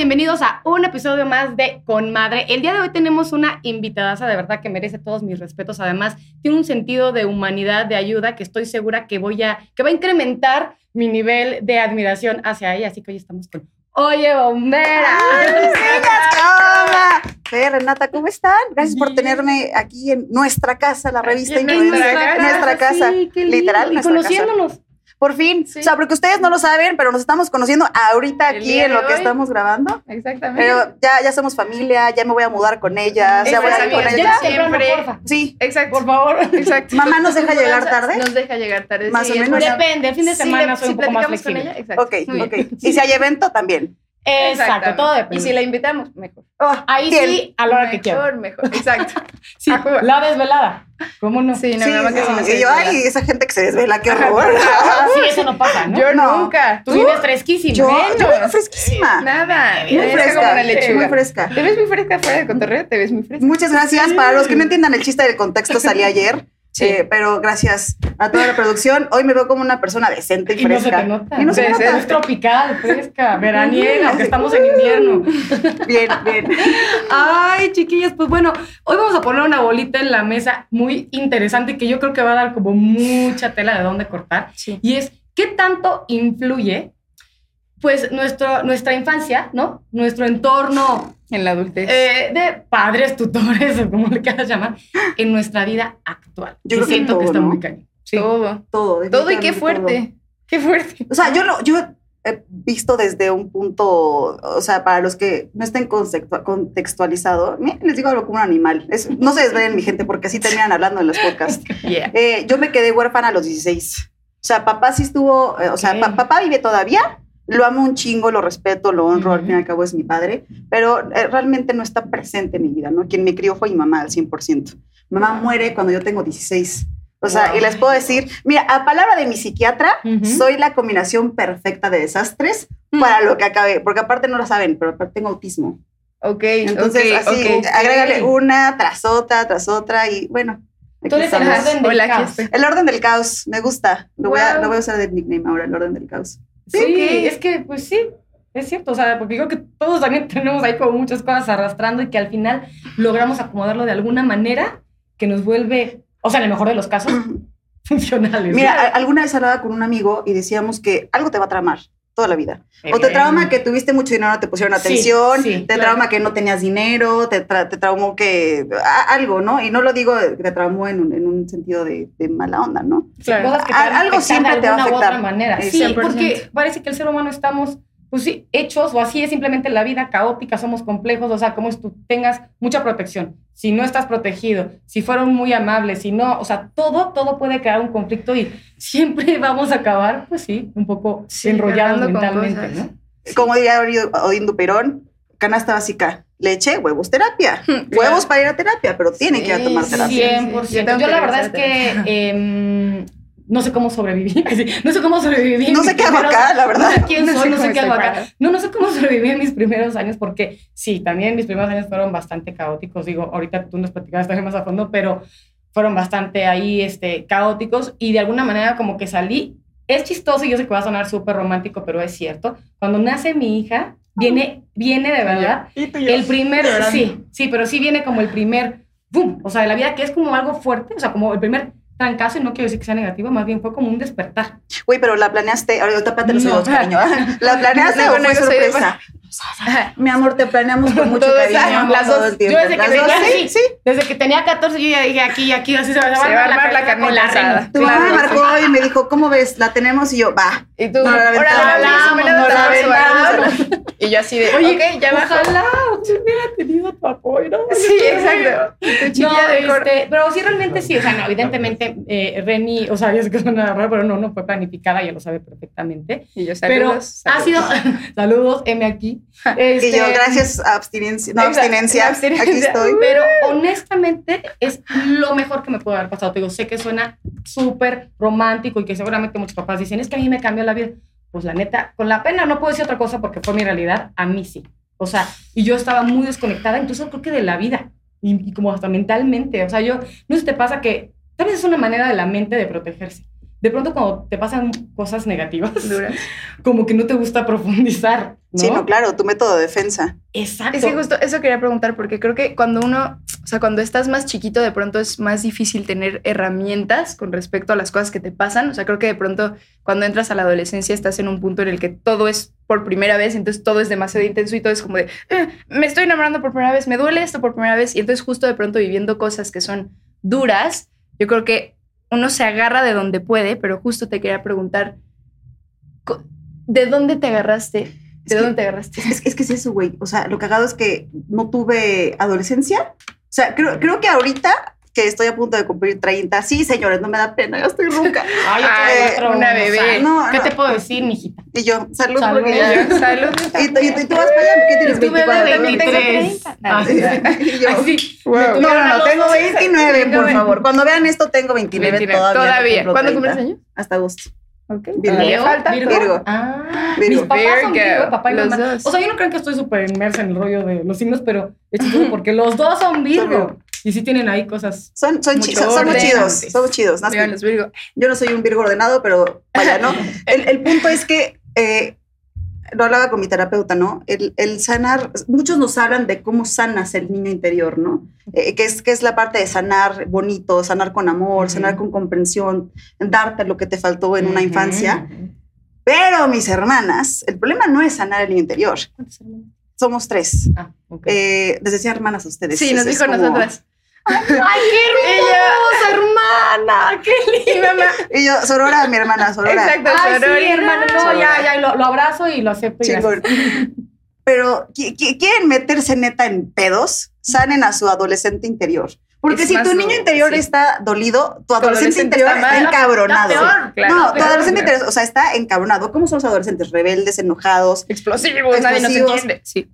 Bienvenidos a un episodio más de Con Madre. El día de hoy tenemos una invitada de verdad que merece todos mis respetos. Además, tiene un sentido de humanidad, de ayuda, que estoy segura que voy a, que va a incrementar mi nivel de admiración hacia ella. Así que hoy estamos con Oye, bombera. Hey, Renata, ¿cómo están? Gracias por tenerme aquí en nuestra casa, la revista En nuestra casa, nuestra casa. sí, literal, Y nuestra conociéndonos. Por fin. Sí. O sea, porque ustedes no lo saben, pero nos estamos conociendo ahorita El aquí en lo que hoy. estamos grabando. Exactamente. Pero ya, ya somos familia, ya me voy a mudar con ellas, ya voy a ir con amigas, ellas. ya siempre. Sí. Exacto. Por favor. Exacto. ¿Mamá nos deja llegar tarde? Nos deja llegar tarde. Más sí, o menos. Depende, el fin de semana soy si un poco más platicamos con flexible. ella, exacto. Ok, Muy ok. bien. Y si hay evento, también. Exacto, todo depende. Y si la invitamos, mejor. Oh, Ahí bien. sí, a la hora que mejor, quiera. mejor. Exacto. Sí, A jugar. la desvelada. ¿Cómo no? Sí, no, Sí, que sí no sí. Y yo, ay, esa gente que se desvela, qué horror. Sí, eso no pasa, ¿no? Yo No. nunca. Tú vienes fresquísima. Yo, yo vengo fresquísima. Nada. Muy fresca, como una lechuga. muy fresca. Te ves muy fresca fuera de cotorreo, te ves muy fresca. Muchas gracias. Para los que no entiendan el chiste del contexto, salí ayer. Sí. eh, pero gracias a toda la producción. Hoy me veo como una persona decente y Y no se fresca. te nota. Y no se nota. Es tropical, fresca, veraniega, aunque estamos en invierno. Bien, bien. Ay, chiquillas, pues bueno, hoy vamos a poner una bolita en la mesa muy interesante que yo creo que va a dar como mucha tela de dónde cortar. Sí. Y es, ¿qué tanto influye, pues, nuestro, nuestra infancia, ¿no? Nuestro entorno En la adultez. eh, de padres, tutores, o como le quieras llamar, en nuestra vida actual. Yo creo que siento que todo, está ¿no? muy cañón. Sí. Todo. Todo. Todo y qué fuerte. Qué fuerte. O sea, yo, lo, yo he visto desde un punto, o sea, para los que no estén contextua- contextualizado, les digo algo como un animal. Es- no se desvelen mi gente porque así terminan hablando en los podcasts. Yeah. Eh, yo me quedé huérfana a los 16. O sea, papá sí estuvo, eh, o sea, pa- papá vive todavía, lo amo un chingo, lo respeto, lo honro, al Ujú. fin y al cabo es mi padre, pero eh, realmente no está presente en mi vida, ¿no? Quien me crió fue mi mamá al 100%. Mi mamá muere cuando yo tengo 16. O sea, Wow. y les puedo decir, mira, a palabra de mi psiquiatra, soy la combinación perfecta de desastres para lo que acabé, porque aparte no lo saben, pero aparte tengo autismo. Ok. Entonces, ok, así, agrégale una tras otra, tras otra, y bueno. Tú eres el orden del Hola, caos. El orden del caos, me gusta. Lo, voy, a, Wow. lo voy a usar de nickname ahora, el orden del caos. Sí, es que, pues sí, es cierto, o sea, porque creo que todos también tenemos ahí como muchas cosas arrastrando y que al final logramos acomodarlo de alguna manera que nos vuelve, o sea, en el mejor de los casos, funcionales. Mira, alguna vez hablaba con un amigo y decíamos que algo te va a traumar toda la vida. O te trauma que tuviste mucho dinero, no te pusieron atención, sí, te claro. trauma que no tenías dinero, te, tra- te traumó que a- algo, ¿no? Y no lo digo que te traumó en un, en un sentido de, de mala onda, ¿no? Claro. cosas que te a algo siempre de te va a afectar. otra manera. Sí, 100%. porque parece que el ser humano estamos, pues sí, hechos o así es simplemente la vida caótica, somos complejos, o sea, como es tú tengas mucha protección, si no estás protegido, si fueron muy amables, si no, o sea, todo, todo puede crear un conflicto y siempre vamos a acabar, pues sí, un poco Sí, enrollados mentalmente. ¿no? Como diría Odín Duperón, canasta básica, leche, huevos, terapia. Huevos para ir a terapia, pero tienen que ir a Sí, tomar sí, terapia. 100%. sí, yo la verdad es que em, no sé cómo sobreviví. No sé cómo sobreviví. No sé qué hago acá, la verdad. No sé quién soy, no sé qué hago acá. No, no sé cómo sobreviví en mis primeros años porque sí, también mis primeros años fueron bastante caóticos. Digo, ahorita tú nos platicabas también más a fondo, pero fueron bastante ahí este, caóticos y de alguna manera como que salí. Es chistoso y yo sé que va a sonar súper romántico, pero es cierto. Cuando nace mi hija, viene, viene de verdad el primer, sí, sí, pero sí viene como el primer, boom, o sea, de la vida que es como algo fuerte, o sea, como el primer trancazo, y no quiero decir que sea negativo, más bien fue como un despertar. Güey, pero la planeaste, ahorita pate los No. ojos, cariño. ¿La planeaste No, o fue sorpresa? Mi amor, te planeamos con mucho cariño. las todo dos. Yo desde que Las tenía- dos, sí. Desde que tenía 14 yo ya dije aquí, aquí, así se va, Se va a armar la carnita reina. asada. Tu mamá me marcó y me dijo, ¿cómo ves? La tenemos y yo, va. Y tú, No, la la la. Y yo así de, Oye, ok, ya bajó. ojalá si hubiera tenido tu apoyo. ¿no? Sí, exacto. Y tu No, este, pero sí, realmente sí. O sea, no, evidentemente, eh, Reni, o sea, yo sé que suena raro, pero no, no fue planificada, ya lo sabe perfectamente. Y yo, pero saludos. ha sido, saludos, M aquí. Y Este, yo, gracias, abstinencia. No, abstinencia. abstinencia. Aquí estoy. Pero honestamente es lo mejor que me pudo haber pasado. Te digo, sé que suena súper romántico y que seguramente muchos papás dicen, es que a mí me cambió la vida. Pues la neta, con la pena no puedo decir otra cosa porque fue mi realidad, a mí sí. O sea, y yo estaba muy desconectada, incluso creo que de la vida y, y como hasta mentalmente. O sea, yo, no sé si te pasa que tal vez es una manera de la mente de protegerse. De pronto cuando te pasan cosas negativas, Dura. como que no te gusta profundizar, ¿no? Sí, no, claro, tu método de defensa. Exacto. Es que justo eso quería preguntar, porque creo que cuando uno, o sea, cuando estás más chiquito, de pronto es más difícil tener herramientas con respecto a las cosas que te pasan. O sea, creo que de pronto cuando entras a la adolescencia estás en un punto en el que todo es por primera vez, entonces todo es demasiado intenso y todo es como de, "Eh, me estoy enamorando por primera vez, me duele esto por primera vez. Y entonces justo de pronto viviendo cosas que son duras, yo creo que uno se agarra de donde puede, pero justo te quería preguntar, ¿de dónde te agarraste? ¿De Es que- dónde te agarraste? Es, es que es eso, güey. O sea, lo cagado es que no tuve adolescencia. O sea, creo, creo que ahorita que estoy a punto de cumplir 30, sí, señores, no me da pena, ya estoy ronca. Ay, Ay, otro una unos bebé. años. No, ¿Qué no. te puedo decir, mijita? Y yo, salud, Salud. porque ya. Salud. Y, tú- y y tú vas para allá, ¿qué tienes? Tú bebé 24, de ¿no? 23. Ah, Ay, Y yo, Así. Wow. No, no, no, tengo 29, por favor. Cuando vean esto, tengo 29, 29, todavía. no Todavía. ¿Cuándo 30. cumples años? Hasta agosto. Ok. Virgo. Falta. Virgo. Virgo. Ah, Virgo. mis papás son Virgo. Virgo, papá y Los mamá. dos. O sea, yo no creo que estoy súper inmersa en el rollo de los signos, pero es chistoso porque los dos son Virgo. Y sí tienen ahí cosas. Son, son, chi- Mucho son- somos chidos, somos chidos. Más los Virgo. Yo no soy un Virgo ordenado, pero vaya, ¿no? El, el punto es que, eh, lo hablaba con mi terapeuta, ¿no? El, el sanar, muchos nos hablan de cómo sanas el niño interior, ¿no? Eh, que, es, que es la parte de sanar bonito, sanar con amor, Ujú. sanar con comprensión, darte lo que te faltó en una Ujú. infancia. Pero mis hermanas, el problema no es sanar el niño interior. Somos tres. Ah, ok. Eh, les decía hermanas a ustedes. Sí, nos dijo como- nosotras. ¡Ay, qué hermosa, hermana! ¡Qué linda! Y yo, Sorora, mi hermana, Sorora. Exacto, Ay, sí, sororina. hermana, no, Sorora. ya, ya, lo, lo abrazo y lo acepto. y. Pero qui- qui- quieren meterse neta en pedos, sanen a su adolescente interior. Porque Es si tu niño interior sí. está dolido, tu adolescente, adolescente interior está encabronado. Peor. Claro. no, tu adolescente interior, o sea, está encabronado. ¿Cómo son los adolescentes? Rebeldes, enojados. Explosivos, nadie nos Explosivos. entiende. Sí.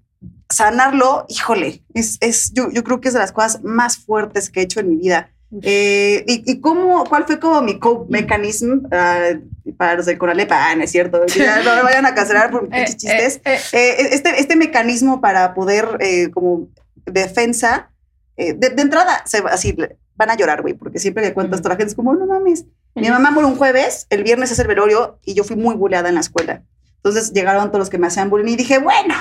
Sanarlo, híjole, es, es, yo, yo creo que es de las cosas más fuertes que he hecho en mi vida. Eh, y, y cómo, cuál fue como mi cope mechanism ah, para los del Conalep? Ah, no es cierto, ya no me vayan a cancelar por mis Eh, pinches chistes. eh, eh. Eh, este, este mecanismo para poder, eh, como defensa, eh, de, de entrada, se, así van a llorar, güey, porque siempre que cuento esto, la gente es como, no mames. Mi mamá murió un jueves, el viernes es el velorio y yo fui muy buleada en la escuela. Entonces llegaron todos los que me hacían bullying y dije, bueno,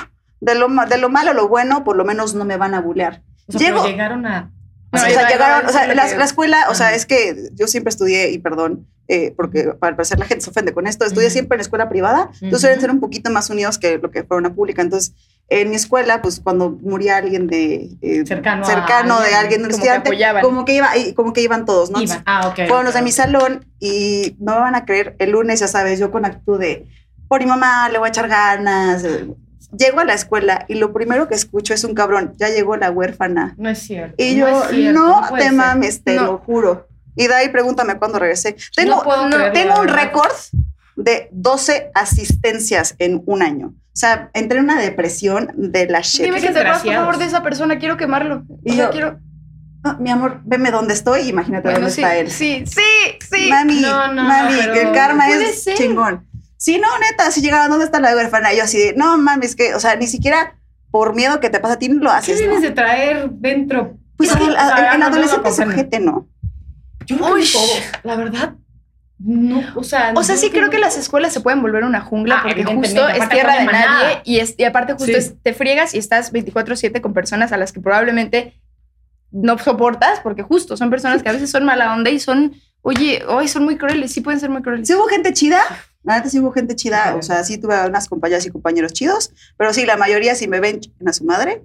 de lo, de lo malo a lo bueno, por lo menos no me van a bulear. O sea, Llego- llegaron a. O No, sea, iba- iba a llegaron, o sea, la, que- la escuela, o sea, es que yo siempre estudié, y perdón, eh, porque al parecer la gente se ofende con esto, estudié Ujú. siempre en escuela privada, entonces Ujú. suelen ser un poquito más unidos que lo que fue una pública. Entonces, en mi escuela, pues cuando moría alguien de eh, Cercano a cercano de alguien, que estudiante, apoyaban. como que iba, como que iban todos, ¿no? Iban. Ah, ok. Fueron los de mi salón y no me van a creer, el lunes, ya sabes, yo con actitud de, por mi mamá, le voy a echar ganas. Llego a la escuela y lo primero que escucho es un cabrón, ya llegó la huérfana. No es cierto. Y no yo, es cierto, no, puede te ser. mames, te No. lo juro. Y de ahí pregúntame cuándo regresé. Tengo, No puedo no, creerlo, tengo un récord de 12 asistencias en un año. O sea, entré en una depresión de la shit. Dime que te vas, por favor, de esa persona. Quiero quemarlo. Y O sea, yo- quiero. Ah, mi amor, veme dónde estoy, imagínate Bueno, dónde sí, está él. sí, sí, sí. Mami, No, no, mami, el karma es ser. chingón. Sí, no, neta, si llegaba, ¿dónde está la huérfana? Y yo así de, no mames, que, o sea, ni siquiera por miedo que te pasa a ti no lo ¿Qué haces, vienes ¿no? de traer dentro? Pues No, que el, el- no, no adolescente es ojete, ¿no? Yo todos, la verdad. No, o sea. O sea, sí creo que las escuelas se pueden volver una jungla Ah, porque justo es tierra de nadie y, es, y aparte justo Sí. es, te friegas y estás 24/7 con personas a las que probablemente no soportas porque justo son personas que a veces son mala onda y son, oye, hoy son muy crueles, sí pueden ser muy crueles. Sí hubo gente chida, la neta sí hubo gente chida, o sea, sí tuve unas compañeras y compañeros chidos, pero sí, la mayoría si me ven en a su madre.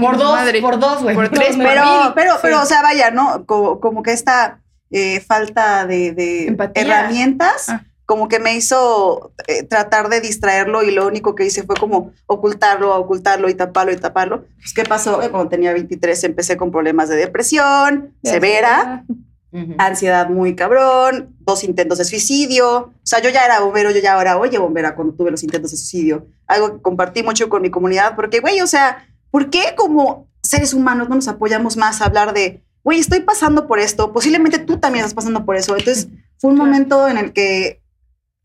Por dos, madre. por dos, güey. Por tres, pero-. Pero, pero, Sí. pero, o sea, vaya, ¿no? Como, como que esta eh, falta de, de herramientas, Ah. como que me hizo eh, tratar de distraerlo y lo único que hice fue como ocultarlo, ocultarlo y taparlo y taparlo. Pues, ¿qué pasó? Eh, Cuando tenía 23 empecé con problemas de depresión Ya severa, Ujú. ansiedad muy cabrón, dos intentos de suicidio. O sea, yo ya era bombero, yo ya era, oye, bombera, cuando tuve los intentos de suicidio. Algo que compartí mucho con mi comunidad, porque, güey, o sea, ¿por qué como seres humanos no nos apoyamos más a hablar de, güey, estoy pasando por esto, posiblemente tú también estás pasando por eso? Entonces, fue un momento en el que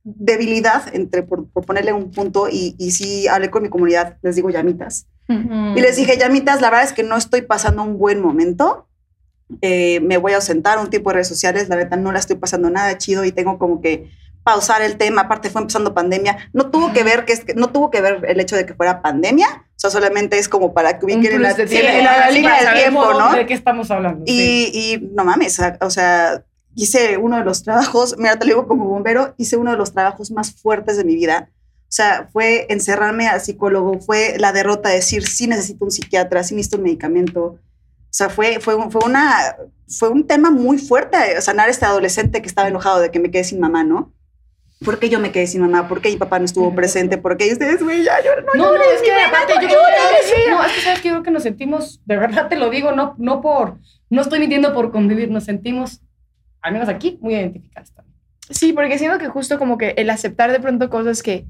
debilidad, entre, por, por ponerle un punto, y, y sí hablé con mi comunidad, les digo llamitas. Mm. Y les dije, llamitas, la verdad es que no estoy pasando un buen momento. Eh, me voy a ausentar un tipo de redes sociales, la verdad no la estoy pasando nada chido y tengo como que pausar el tema, aparte fue empezando pandemia, no tuvo que ver que no tuvo que ver el hecho de que fuera pandemia, o sea, solamente es como para que ubiquen en la, de tiempo. la- en la Sí, línea del tiempo, ¿no? ¿De qué estamos hablando? Sí. Y, y no mames, o sea, hice uno de los trabajos, mira, te lo digo como bombero, hice uno de los trabajos más fuertes de mi vida. O sea, fue encerrarme al psicólogo, fue la derrota de decir, sí necesito un psiquiatra, sí necesito un medicamento. O sea, fue, fue, un- fue, una, fue un tema muy fuerte, sanar a este adolescente que estaba enojado de que me quedé sin mamá, ¿no? ¿Por qué yo me quedé sin mamá? ¿Por qué mi papá no estuvo presente? ¿Por qué ustedes, güey, ya lloran? No, No, no, llores, es que mamá, aparte no yo creo llores. que, no, es que sabes que yo creo que nos sentimos, de verdad te lo digo, no, no por, no estoy mintiendo por convivir, nos sentimos, al menos aquí, muy identificadas también. Sí, porque siento que justo como que el aceptar de pronto cosas que,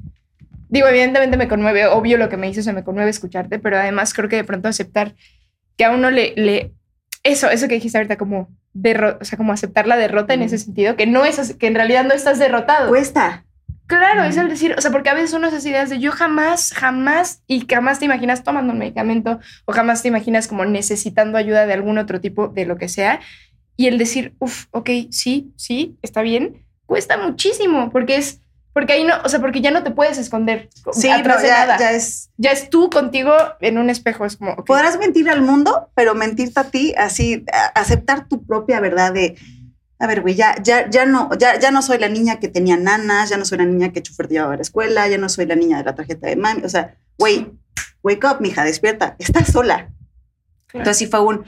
digo, evidentemente me conmueve, obvio lo que me dices, se me conmueve escucharte, pero además creo que de pronto aceptar que a uno le, le eso, eso que dijiste ahorita, como, derro o sea, como aceptar la derrota en ese sentido, que no es, así- que en realidad no estás derrotado. Cuesta. Claro, es Ujú. el decir, o sea, porque a veces uno esas ideas de yo jamás, jamás y jamás te imaginas tomando un medicamento o jamás te imaginas como necesitando ayuda de algún otro tipo de lo que sea. Y el decir, uff, ok, sí, sí, está bien, cuesta muchísimo porque es, porque ahí no, o sea, porque ya no te puedes esconder Sí, atrás no, de ya, nada. ya es... Ya es tú contigo en un espejo, es como, ok, Podrás mentir al mundo, pero mentirte a ti, así, a- aceptar tu propia verdad de, a ver, güey, ya, ya, ya, no, ya, ya no soy la niña que tenía nanas, ya no soy la niña que chofer llevaba a la escuela, ya no soy la niña de la tarjeta de mami, o sea, güey, wake up, mija, despierta, estás sola. Claro. Entonces sí fue un,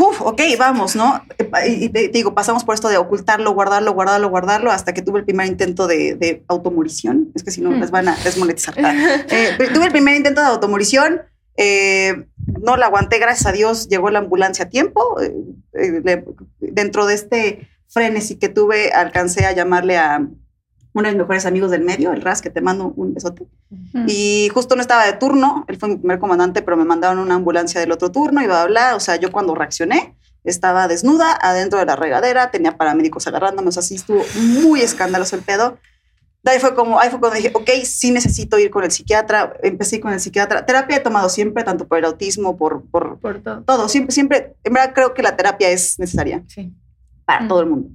uf, ok, vamos, ¿no? Y, te, digo, pasamos por esto de ocultarlo, guardarlo, guardarlo, guardarlo, hasta que tuve el primer intento de, de automorición, es que si no, Hmm. les van a desmonetizar. Eh, tuve el primer intento de automorición, eh, no la aguanté, gracias a Dios llegó la ambulancia a tiempo. eh, dentro de este frenesí que tuve, alcancé a llamarle a uno de mis mejores amigos del medio, el RAS, que te mando un besote. Mm. Y justo no estaba de turno, él fue mi primer comandante, pero me mandaron una ambulancia del otro turno y bla, bla, bla. O sea, yo cuando reaccioné, estaba desnuda adentro de la regadera, tenía paramédicos agarrándome, o sea, sí estuvo muy escandaloso el pedo. De ahí fue como, ahí fue cuando dije, ok, sí necesito ir con el psiquiatra. Empecé con el psiquiatra. Terapia he tomado siempre, tanto por el autismo, por, por por todo. todo. Siempre, siempre, en verdad creo que la terapia es necesaria Sí. para Mm. todo el mundo.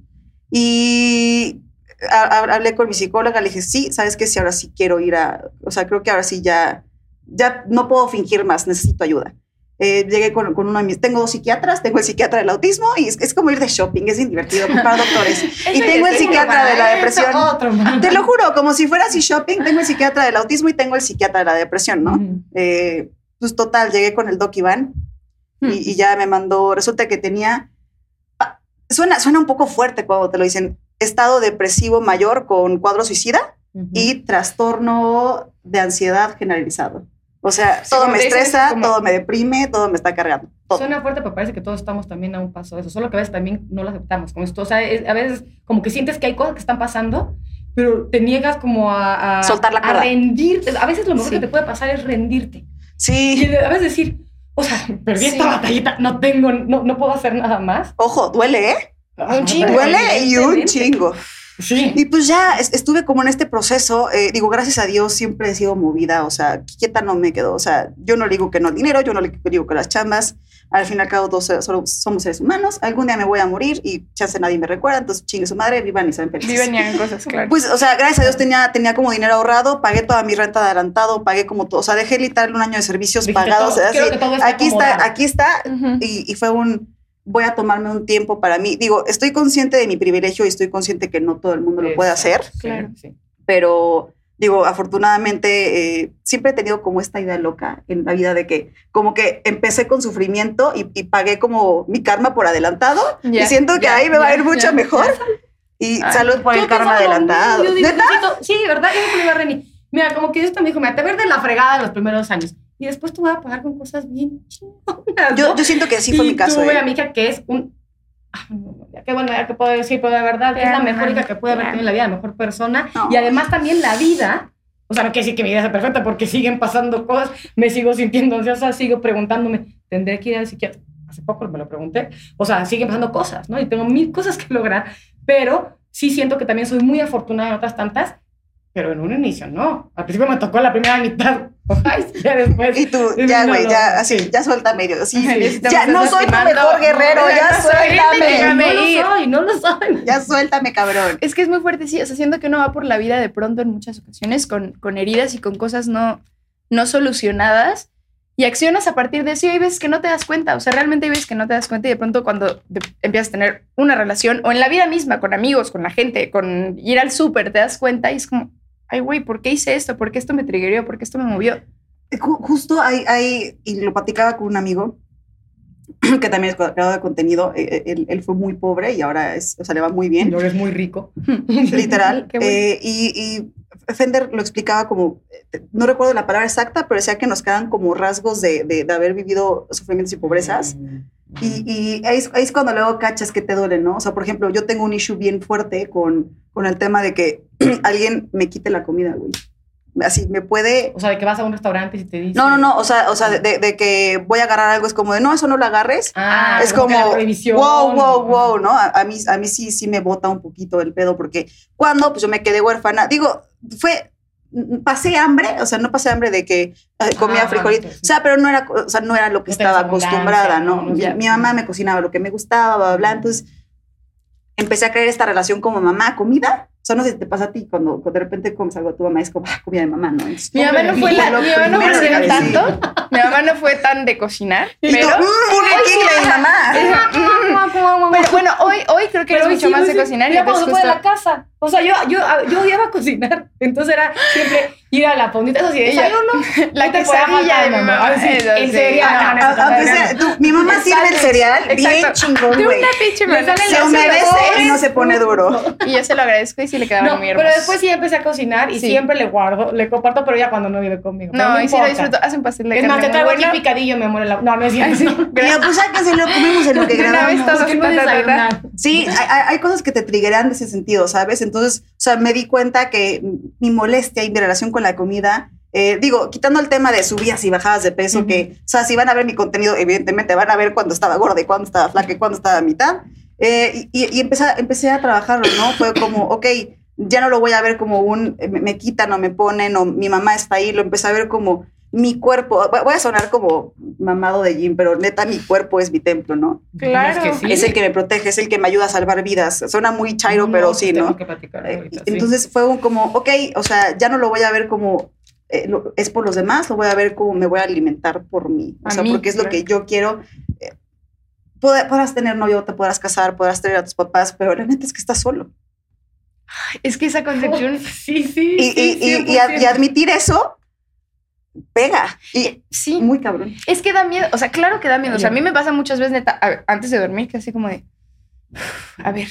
Y hablé con mi psicóloga, le dije, sí, sabes que sí, ahora sí quiero ir a, o sea, creo que ahora sí ya, ya no puedo fingir más, necesito ayuda. Eh, llegué con, con uno de mis, tengo dos psiquiatras, tengo el psiquiatra del autismo y es, es como ir de shopping, es divertido, comprar doctores. y tengo el psiquiatra de la depresión. Otro. Te lo juro, como si fuera así shopping, tengo el psiquiatra del autismo y tengo el psiquiatra de la depresión, ¿no? Ujú. Eh, pues total, llegué con el doc Iván y, y ya me mandó, resulta que tenía, suena, suena un poco fuerte cuando te lo dicen, estado depresivo mayor con cuadro suicida Ujú. y trastorno de ansiedad generalizado. O sea, Sí, todo me estresa, como- todo me deprime, todo me está cargando. Todo. Suena fuerte, pero parece que todos estamos también a un paso de eso. Solo que a veces también no lo aceptamos. Como esto, o sea, es- a veces como que sientes que hay cosas que están pasando, pero te niegas como a, a Soltar la a cuerda. rendirte. A veces lo mejor Sí. que te puede pasar es rendirte. Y Sí, a veces decir, o sea, perdí esta Sí. batallita, no tengo, no, no puedo hacer nada más. ojo, duele, ¿eh? Un chingo. Duele y un chingo. Sí. Y pues ya es- estuve como en este proceso, eh, digo, gracias a Dios siempre he sido movida, o sea, quieta no me quedo, o sea, yo no le digo que no al dinero, yo no le digo que las chambas, al fin y al cabo todos solo somos seres humanos, algún día me voy a morir y chance nadie me recuerda, entonces chingue su madre, vivan y sean felices. Viven y hagan cosas, claro. Pues, o sea, gracias a Dios tenía, tenía como dinero ahorrado, pagué toda mi renta de adelantado, pagué como todo, o sea, dejé literal un año de servicios Dijiste, pagados, todo- así, está aquí está, acomodado. aquí está, Ujú. y, y fue un, voy a tomarme un tiempo para mí. Digo, estoy consciente de mi privilegio y estoy consciente que no todo el mundo lo puede hacer, Claro. pero digo, afortunadamente eh, siempre he tenido como esta idea loca en la vida de que como que empecé con sufrimiento y, y pagué como mi karma por adelantado y siento que ahí me va a ir mucho mejor. Y Ay, salud por el karma adelantado. digo, ¿Neta? necesito- Sí, ¿verdad? Iba a Reni. Mira, como que Dios también dijo, mira, te ver de la fregada los primeros años. Y después tú vas a pagar con cosas bien chingonas. Yo, ¿no? yo siento que sí fue Y mi caso. Tuve ¿eh? a mi hija que es un. Ah, no, Qué bueno, ya que puedo decir, pero de verdad es la mejor hija que puede haber te tenido en la vida, la mejor persona. No. Y además también la vida. O sea, no quiere decir que mi vida sea perfecta porque siguen pasando cosas, me sigo sintiendo ansiosa, sigo preguntándome, ¿tendré que ir al psiquiatra? Hace poco me lo pregunté. O sea, siguen pasando cosas, ¿no? Y tengo mil cosas que lograr, pero sí siento que también soy muy afortunada en otras tantas pero en un inicio no. Al principio me tocó la primera mitad. Ay, ya después. Y tú, ya, güey, ya, así, ya suelta medio. Sí, Sí, ya no soy tu mejor guerrero, ya No suéltame. déjame no lo ir. soy, no lo soy. Ya suéltame, cabrón. Es que es muy fuerte, sí. O sea, siento que uno va por la vida de pronto en muchas ocasiones con, con heridas y con cosas no, no solucionadas y accionas a partir de eso y hay veces que no te das cuenta. O sea, realmente hay veces que no te das cuenta y de pronto cuando empiezas a tener una relación o en la vida misma, con amigos, con la gente, con ir al súper, te das cuenta y es como, ay, güey, ¿por qué hice esto? ¿Por qué esto me triggerió? ¿Por qué esto me movió? Ju- Justo hay, hay, y lo platicaba con un amigo que también es creador de contenido. eh, Él, él fue muy pobre y ahora es, o sea, le va muy bien. Yo es muy rico. literal. Eh, y, y Fender lo explicaba como, eh, no recuerdo la palabra exacta, pero decía que nos quedan como rasgos de, de, de haber vivido sufrimientos y pobrezas. Y, y ahí, es, ahí es cuando luego cachas que te duele, ¿no? O sea, por ejemplo, yo tengo un issue bien fuerte con, con el tema de que alguien me quite la comida, güey. Así, me puede... O sea, de que vas a un restaurante y te dicen. No, no, no, o sea, o sea de, de- que voy a agarrar algo, es como de, no, eso no lo agarres. Ah, es como, wow, wow, wow, ¿no? A, a mí, a mí sí, sí me bota un poquito el pedo, porque cuando pues yo me quedé huérfana, digo, fue, mm, pasé hambre, o sea, no pasé hambre de que eh, comía Ah, frijolitos, sí. o sea, pero no era, o sea, no era lo que No estaba acostumbrada, ¿no? no, no mi, mi mamá me cocinaba lo que me gustaba, bla, bla, entonces empecé a crear esta relación como mamá, comida, sea, no sé si te pasa a ti cuando, cuando de repente comes algo a tu mamá, es como, ah, comida de mamá, ¿no? Entonces, Mi mamá no fue, la, mi mamá no que tanto. Mi mamá no fue tan de cocinar, pero... "Mm, de mi mamá. Pero bueno, hoy, hoy creo que Pero eres mucho sí, más sí, de cocinar y ya entonces cuando fue de justo... la casa. O sea, yo, yo, yo odiaba cocinar. Entonces era siempre ir a la fondita. Eso sí, Ella- desayuno. La no te podía quesadilla de mi mamá. Ay, sí, Eso el sí. cereal, Ah, no, no, A- Aunque sea, tú- mi mamá sirve el cereal bien Exacto. chingón, De güey. una pinche Se humedece y no se pone duro. Y yo se lo agradezco y sí le quedaban No, muy hermosos. pero después sí empecé a cocinar y Sí. siempre le guardo, le comparto, pero ya cuando no vive conmigo. No, y sí lo disfruto. Hacen pastel de Es más, carne te muy traigo aquí picadillo, mi amor. No, no es cierto. Pero pues ya que se lo comemos en lo que grabamos. no. Sí, hay, hay- hay cosas que te triggeran de ese sentido, ¿sabes? Entonces, o sea, me di cuenta que mi molestia y mi relación con la comida, eh, digo, quitando el tema de subidas y bajadas de peso, que, o sea, si van a ver mi contenido, evidentemente van a ver cuándo estaba gorda y cuándo estaba flaca y cuándo estaba a mitad. Eh, y y- empecé, a- empecé a trabajarlo, ¿no? Fue como, ok, ya no lo voy a ver como un, eh, me, me quitan o me ponen o mi mamá está ahí, lo empecé a ver como mi cuerpo, voy a sonar como mamado de gym, pero neta mi cuerpo es mi templo, ¿no? Claro. Es que sí. Es el que me protege, es el que me ayuda a salvar vidas. Suena muy chairo, No, pero sí, tengo ¿no? que platicar Eh, ahorita, y- sí. Entonces fue un como, ok, o sea, ya no lo voy a ver como eh, lo- es por los demás, lo voy a ver como me voy a alimentar por mí. O A sea, mí, porque es lo claro. que yo quiero. Eh, pod- podrás tener novio, te podrás casar, podrás tener a tus papás, pero la neta es que estás solo. Es que esa concepción... Sí, sí. Y, sí, y- y- y ad- y 100%. admitir eso pega. Y Sí. muy cabrón. Es que da miedo, o sea, claro que da miedo. O sea, a mí me pasa muchas veces, neta, antes de dormir, que así como de, a ver,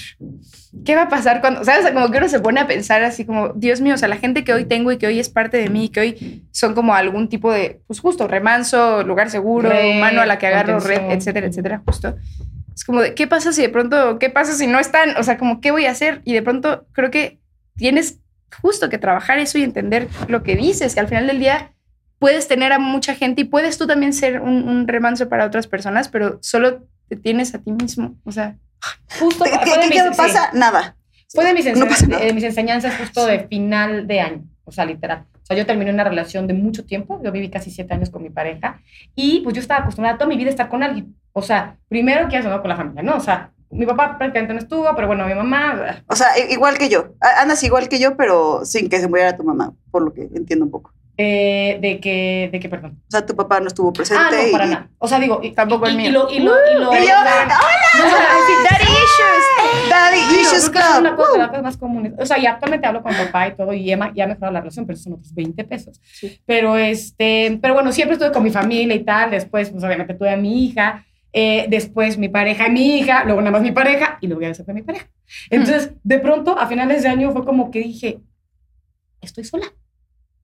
¿qué va a pasar cuando, sabes, como que uno se pone a pensar así como, Dios mío, o sea, la gente que hoy tengo y que hoy es parte de mí y que hoy son como algún tipo de, pues justo, remanso, lugar seguro, Red, mano a la que agarro, red, etcétera, etcétera, justo. Es como de, ¿qué pasa si de pronto, qué pasa si no están? O sea, como, ¿qué voy a hacer? Y de pronto creo que tienes justo que trabajar eso y entender lo que dices, que al final del día puedes tener a mucha gente y puedes tú también ser un, un remanso para otras personas, pero solo te tienes a ti mismo. O sea, Justo ¿Qué, qué- qué mis- me sí. pasa? Nada. Fue de mis, No enseñanzas, pasa nada. de mis enseñanzas justo de final de año, o sea, literal. O sea, yo terminé una relación de mucho tiempo, yo viví casi siete años con mi pareja y pues yo estaba acostumbrada toda mi vida a estar con alguien. O sea, primero que no con la familia, ¿no? O sea, mi papá prácticamente no estuvo, pero bueno, mi mamá, O sea, igual que yo. Andas igual que yo, pero sin que se muriera tu mamá, por lo que entiendo un poco. Eh, de que, de que, perdón. O sea, tu papá no estuvo presente. Ah, no, para y- nada. O sea, digo, y, Tampoco el y, mío. y lo, y lo, y lo, Y yo, No, o sea, sí, Daddy issues. Daddy Sí, Issues que es una Club. cosa de las cosas más comunes. O sea, y actualmente hablo con papá y todo, y Emma ya ha mejorado la relación, pero son otros 20 pesos. Pero, este, pero bueno, siempre estuve con mi familia y tal. Después, pues obviamente tuve a mi hija. eh, después mi pareja y mi hija, luego nada más mi pareja, y luego ya se fue mi pareja. Entonces, de pronto, a finales de año fue como que dije, estoy sola.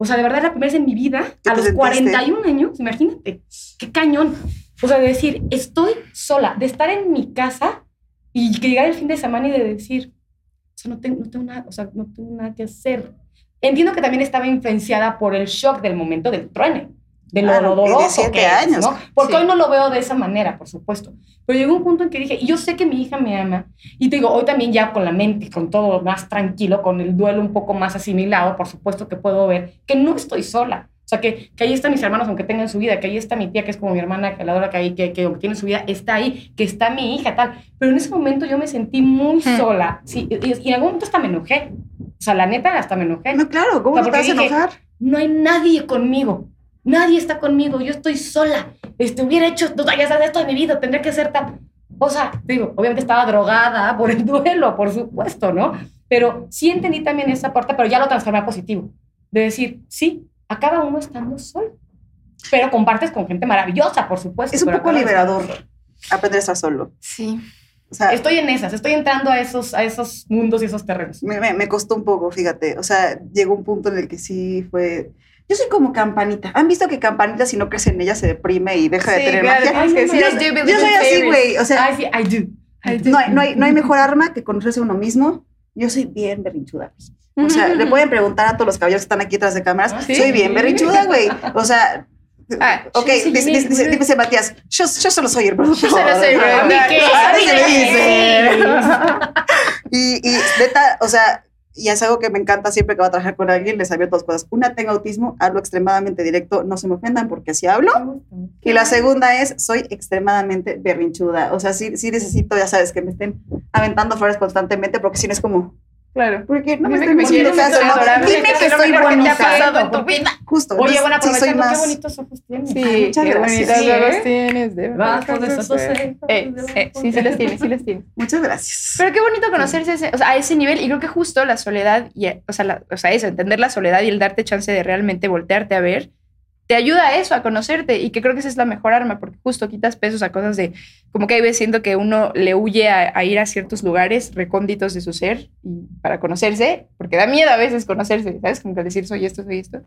O sea, de verdad, la primera vez en mi vida, ¿Qué a los sentiste? 41 años, imagínate, qué cañón. O sea, de decir, estoy sola, de estar en mi casa y que llegar el fin de semana y de decir, o sea, no tengo, no tengo nada, o sea, no tengo nada que hacer. Entiendo que también estaba influenciada por el shock del momento del truene. De lo doloroso siete que es, años. ¿no? Porque Sí. hoy no lo veo de esa manera, por supuesto. Pero llegó un punto en que dije, y yo sé que mi hija me ama, y te digo, hoy también ya con la mente, con todo más tranquilo, con el duelo un poco más asimilado, por supuesto que puedo ver que no estoy sola. O sea, que, que ahí están mis hermanos, aunque tengan su vida, que ahí está mi tía, que es como mi hermana, que la adora, que ahí, que, que tiene su vida, está ahí, que está mi hija, tal. Pero en ese momento yo me sentí muy Hmm. sola, sí, y, y en algún momento hasta me enojé. O sea, la neta, hasta me enojé No, claro, ¿cómo O sea, no te vas a enojar? no hay nadie conmigo. Nadie está conmigo. Yo estoy sola. Este, hubiera hecho todo, ya sabes, esto de mi vida. Tendría que ser tal. O sea, te digo, obviamente estaba drogada por el duelo, por supuesto, ¿no? Pero sí entendí también esa parte, pero ya lo transformé a positivo. De decir, sí, acaba uno estando solo. Pero compartes con gente maravillosa, por supuesto. Es un poco liberador. Aprender a estar solo. Sí. O sea, Estoy en esas, estoy entrando a esos, a esos mundos y esos terrenos. me, me- me costó un poco, fíjate. O sea, llegó un punto en el que sí fue. Yo soy como campanita. ¿Han visto que campanita, si no crece en ella, se deprime y deja de Sí, tener claro, magia? tienes que I do Yo believe soy así, güey. O sea, sí, I do. I do. no hay, no, hay, no hay mejor arma que conocerse uno mismo. Yo soy bien berrinchuda. O sea, le pueden preguntar a todos los caballeros que están aquí detrás de cámaras. Ah, ¿sí? Soy bien berrinchuda, güey. O sea, Ah, ok, sí, sí, dice, sí, dice, sí. dice Matías, yo, yo solo soy el productor. Yo solo soy el productor. ¿A mí qué? Ah, ¿A mí se qué? dice. Y, y neta, o sea, y es algo que me encanta siempre que va a trabajar con alguien, les abierto dos cosas. Una, tengo autismo, hablo extremadamente directo, no se me ofendan porque así hablo. Y la segunda es, soy extremadamente berrinchuda. O sea, sí, sí necesito, ya sabes, que me estén aventando flores constantemente porque si no es como, Claro. ¿por qué no me Dime me caso? que soy adorable, Dime que que soy estoy mejor que te ha bonita. pasado en tu ¿por qué? vida. Justo. Oye, bueno, sí, aprovechando, qué más... bonitos ojos tienes. Sí, Ay, muchas qué gracias. Sí, ojos ¿eh? tienes. De verdad. Esos ojos. Eh, eh, sí, sí las tienes, sí las tienes. Muchas gracias. Pero qué bonito conocerse ese- o sea, a ese nivel y creo que justo la soledad y o sea, la- o sea, eso, entender la soledad y el darte chance de realmente voltearte a ver te ayuda a eso, a conocerte y que creo que esa es la mejor arma porque justo quitas pesos a cosas de como que hay veces siento que uno le huye a, a ir a ciertos lugares recónditos de su ser y para conocerse, porque da miedo a veces conocerse, ¿sabes? Como que decir soy esto, soy esto.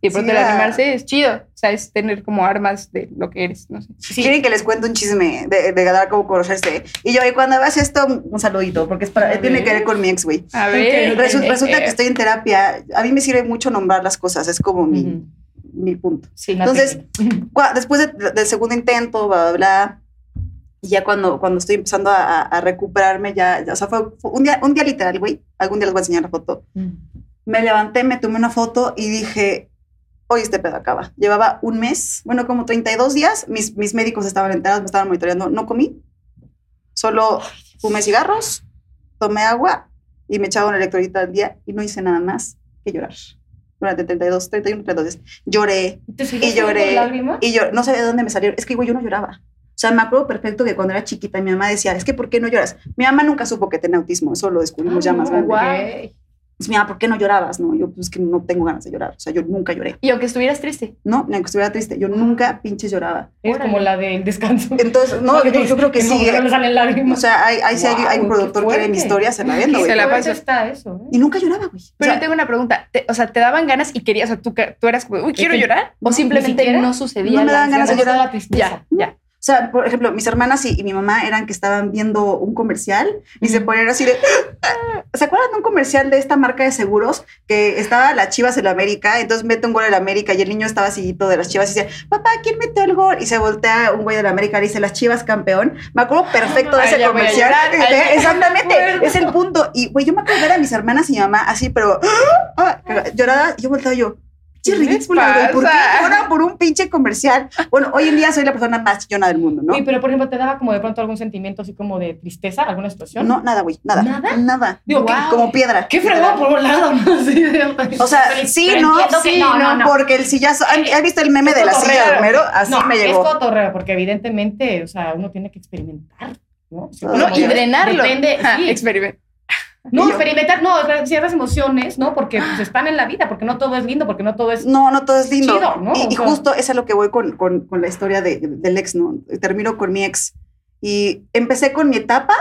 Y de Sí, pronto el da- animarse es chido, o sea, es tener como armas de lo que eres, no sé. Sí. Quieren que les cuente un chisme de, de dar como conocerse. Y yo, y cuando hagas esto, un saludito, porque es para, tiene ver. que ver con mi ex, güey. A ver, Resu- eh, resulta eh, que estoy en terapia. A mí me sirve mucho nombrar las cosas, es como mi, Ujú. mi punto. Sí, Entonces, Después de- del segundo intento, bla, bla, bla, y ya cuando, cuando estoy empezando a, a- recuperarme, ya, ya, o sea, fue, fue un, día, un día literal, güey. Algún día les voy a enseñar la foto. Me levanté, me tomé una foto y dije, hoy este pedo acaba. Llevaba un mes, bueno, como 32 días. Mis, mis médicos estaban enterados, me estaban monitoreando. No comí, solo fumé cigarros, tomé agua y me echaba un electrolito al día y no hice nada más que llorar. Durante 32, 31, 32 días. Lloré, ¿Te sigues y lloré. y yo no sé de dónde me salieron. Es que, güey, yo no lloraba. O sea, me acuerdo perfecto que cuando era chiquita mi mamá decía, es que ¿por qué no lloras? Mi mamá nunca supo que tenía autismo, eso lo descubrimos ya más Ah, grande. guau. Pues, mi mamá, ¿por qué no llorabas? No, yo pues que no tengo ganas de llorar. O sea, yo nunca lloré. Y aunque estuvieras triste. No, ni aunque estuviera triste, yo nunca pinches lloraba. Es Órale. como la del descanso. Entonces, no, yo, yo creo que no, sí. no le salen lágrimas. O sea, hay, hay, sí hay- hay un productor que ve mi historia, se la vendo, Y güey. se la fuerte está eso, ¿eh? Y nunca lloraba, güey. O Pero sea, yo tengo una pregunta. Te- o sea, ¿te daban ganas y querías, o sea, tú, tú eras como, uy, quiero llorar? no, ¿O simplemente no sucedía? No me daban ganas de llorar. la tristeza. Ya, ya. O sea, por ejemplo, mis hermanas y, y mi mamá eran que estaban viendo un comercial y se ponían así de... ¿Se acuerdan de un comercial de esta marca de seguros que estaba las Chivas en la América? Entonces mete un gol en la América y el niño estaba siguito de las Chivas y dice, papá, ¿quién metió el gol? Y se voltea un güey de la América y dice, las Chivas campeón. Me acuerdo perfecto de Ay, ese comercial. llorar. Exactamente, es el punto. Y güey, yo me acuerdo ver a mis hermanas y mi mamá así, pero ah, llorada. Y yo volteaba yo, ¿Qué Qué les ridícula, güey. ¿Por qué lloran por un pinche comercial? Bueno, hoy en día soy la persona más chillona del mundo, ¿no? Oye, pero por ejemplo, ¿te daba como de pronto algún sentimiento así como de tristeza, alguna situación? No, nada, güey, nada. ¿Nada? Nada. Digo, ¿qué- Guau. Como piedra. Qué fregón por un lado, ¿no? Sí, O sea, sí, no, sí, no, no, no. porque el sillazo. ¿Han, han visto el meme Es de la silla de Homero? Así no, me Es llegó. cotorreo, porque evidentemente, o sea, uno tiene que experimentar, ¿no? No, y drenarlo. Depende, sí. experiment- No, experimentar, no, ciertas emociones, ¿no? Porque pues, están en la vida, porque no todo es lindo, porque no todo es... No, no todo es lindo. Chido, ¿no? Y, y justo es a lo que voy con, con, con la historia de- del ex, ¿no? Termino con mi ex. Y empecé con mi etapa,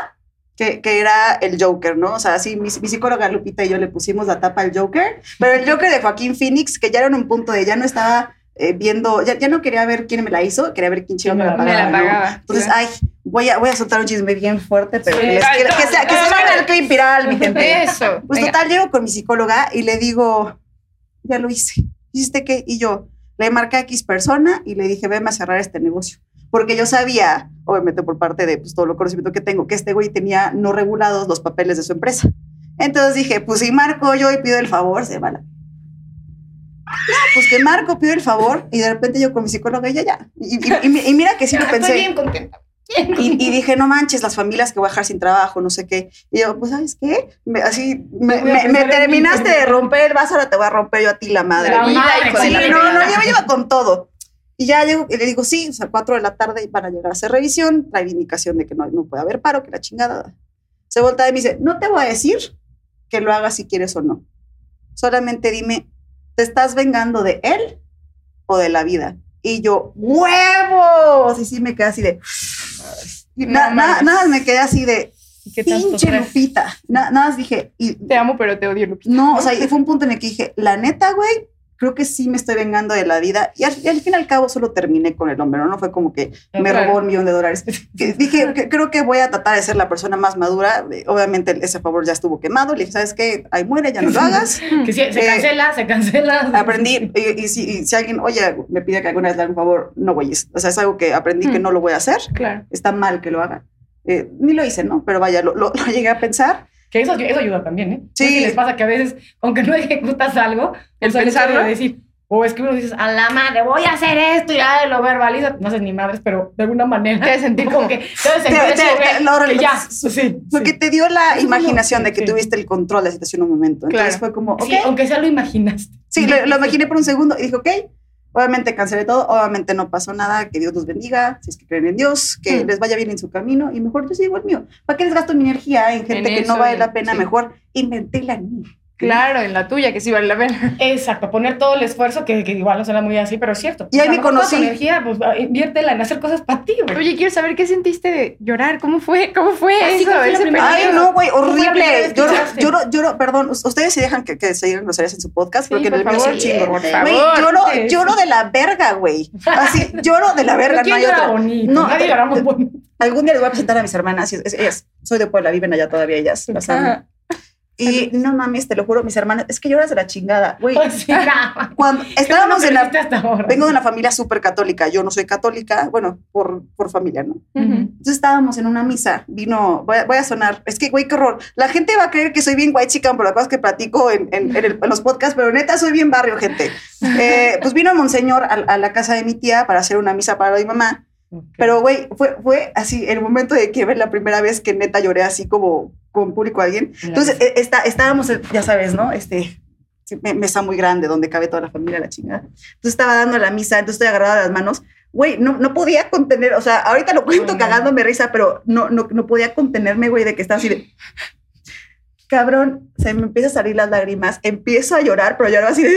que, que era el Joker, ¿no? O sea, sí, mi, mi psicóloga Lupita y yo le pusimos la tapa al Joker, pero el Joker de Joaquín Phoenix, que ya era en un punto de ya no estaba eh, viendo, ya, ya no quería ver quién me la hizo, quería ver quién chido me la Me Me pagaba. la ¿no? pagaba. Entonces, ay, voy a, voy a soltar un chisme bien fuerte, pero Sí. que, les- que- que sea- que se vaya al clip viral, mi gente. Eso. Pues venga. total, llego con mi psicóloga y le digo, ya lo hice. ¿Hiciste qué? Y yo, Le marqué a X persona y le dije, veme a cerrar este negocio. Porque yo sabía, obviamente por parte de pues, todo lo conocimiento que tengo, que este güey tenía no regulados los papeles de su empresa. Entonces dije, pues si marco yo y pido el favor, se va la... No, pues que marco, pido el favor y de repente yo con mi psicóloga y ya, ya. Y, y- y mi- y mira que sí lo Estoy pensé. bien contenta. Y, y dije, no manches, las familias que voy a dejar sin trabajo, no sé qué. Y yo, pues, ¿sabes qué? Me- así, me, me- me terminaste de romper el vaso, ahora te voy a romper yo a ti la madre. La madre, sí, la no, no, yo me llevo con todo. Y ya llego y le digo, sí, o sea, cuatro de la tarde van a llegar a hacer revisión, trae indicación de que no, no puede haber paro, que la chingada. Se voltea y me dice, no te voy a decir que lo hagas si quieres o no. Solamente dime, ¿te estás vengando de él o de la vida? Y yo, ¡huevos! Y sí me quedé así de... No na- na- nada, me quedé así de ¿Y qué tanto pinche? Lupita. Na- nada más dije, y, Te amo, pero te odio, Lupita. no, o sea, fue un punto en el que dije, la neta, güey, creo que sí me estoy vengando de la vida. Y al, y al fin y al cabo solo terminé con el hombre, ¿no? No fue como que me Claro. robó un millón de dólares. Que dije, que creo que voy a tratar de ser la persona más madura. Obviamente ese favor ya estuvo quemado. Le dije, ¿sabes qué? Ahí muere, ya no lo hagas. Que sí, se Eh, cancela, se cancela. Aprendí, y, y si, y si alguien, oye, me pide que alguna vez le haga un favor, no voy. O sea, es algo que aprendí que Mm. no lo voy a hacer. Claro. Está mal que lo haga. Eh, ni lo hice, ¿no? Pero vaya, lo, lo- lo llegué a pensar. Que eso, eso ayuda también, ¿eh? Sí. Les pasa que a veces, aunque no ejecutas algo, El pensarlo. de decir, o es que uno dices, a la madre, voy a hacer esto, y ya lo verbaliza, no haces ni madres, pero de alguna manera. Te sentir como como- que te haces Te- sentir te- eso, te- güey, lo- que lo- ya, sí. Porque te dio la Es imaginación de que sí. tuviste el control de la situación un momento. Entonces Claro. fue como, ok. Sí, aunque sea lo imaginaste. Sí, lo, lo imaginé por un segundo y dije, ok. Obviamente cancelé todo, obviamente no pasó nada, que Dios los bendiga, si es que creen en Dios, que Mm. les vaya bien en su camino y mejor yo sigo el mío. ¿Para qué les gasto mi energía en gente En que no vale la pena? sí. Mejor inventé la mía. Claro, en la tuya, que sí vale la pena. Exacto, poner todo el esfuerzo, que, que igual no suena muy así, pero es cierto. Y ahí me toda tu conocí. energía, pues inviértela en hacer cosas para ti, güey. Oye, quiero saber qué sentiste de llorar. ¿Cómo fue? ¿Cómo fue Así eso? fue la Ese? Ay, no, güey, horrible. Lloro, lloro, lloro, perdón, us- ustedes se dejan que, que se digan groserías en su podcast, Sí, porque en por el mío es favor, un chingo. por Güey, favor. lloro, Sí. lloro de la verga, güey. Así, lloro de la verga, no ¿quién hay otra. bonito? No, Nadie te- lloramos bonito. Algún día les voy a presentar a mis hermanas. ellas, soy de Puebla, viven allá todavía ellas. las amo. Y no mames, te lo juro, mis hermanas, es que lloras de la chingada, güey. Sí, no. Cuando estábamos en la. Vengo de una familia súper católica. Yo no soy católica, bueno, por, por familia, ¿no? Entonces estábamos en una misa, vino, voy a, voy a sonar, es que, güey, qué horror. La gente va a creer que soy bien white chican por las cosas que platico en, en- en el- en los podcasts, pero neta soy bien barrio, gente. Eh, pues vino Monseñor a, a la casa de mi tía para hacer una misa para mi mamá. Pero, güey, fue, fue así el momento de que ver la primera vez que neta lloré así como con público a alguien. Entonces, eh, está, estábamos, eh, ya sabes, ¿no? Este, mesa muy grande donde cabe toda la familia, la chingada. Entonces estaba dando la misa, entonces estoy agarrada de las manos. Güey, no, no podía contener, o sea, ahorita lo cuento no. cagándome risa, pero no, no, no podía contenerme, güey, de que estaba así de... Cabrón, se me empiezan a salir las lágrimas, empiezo a llorar, pero lloro así de...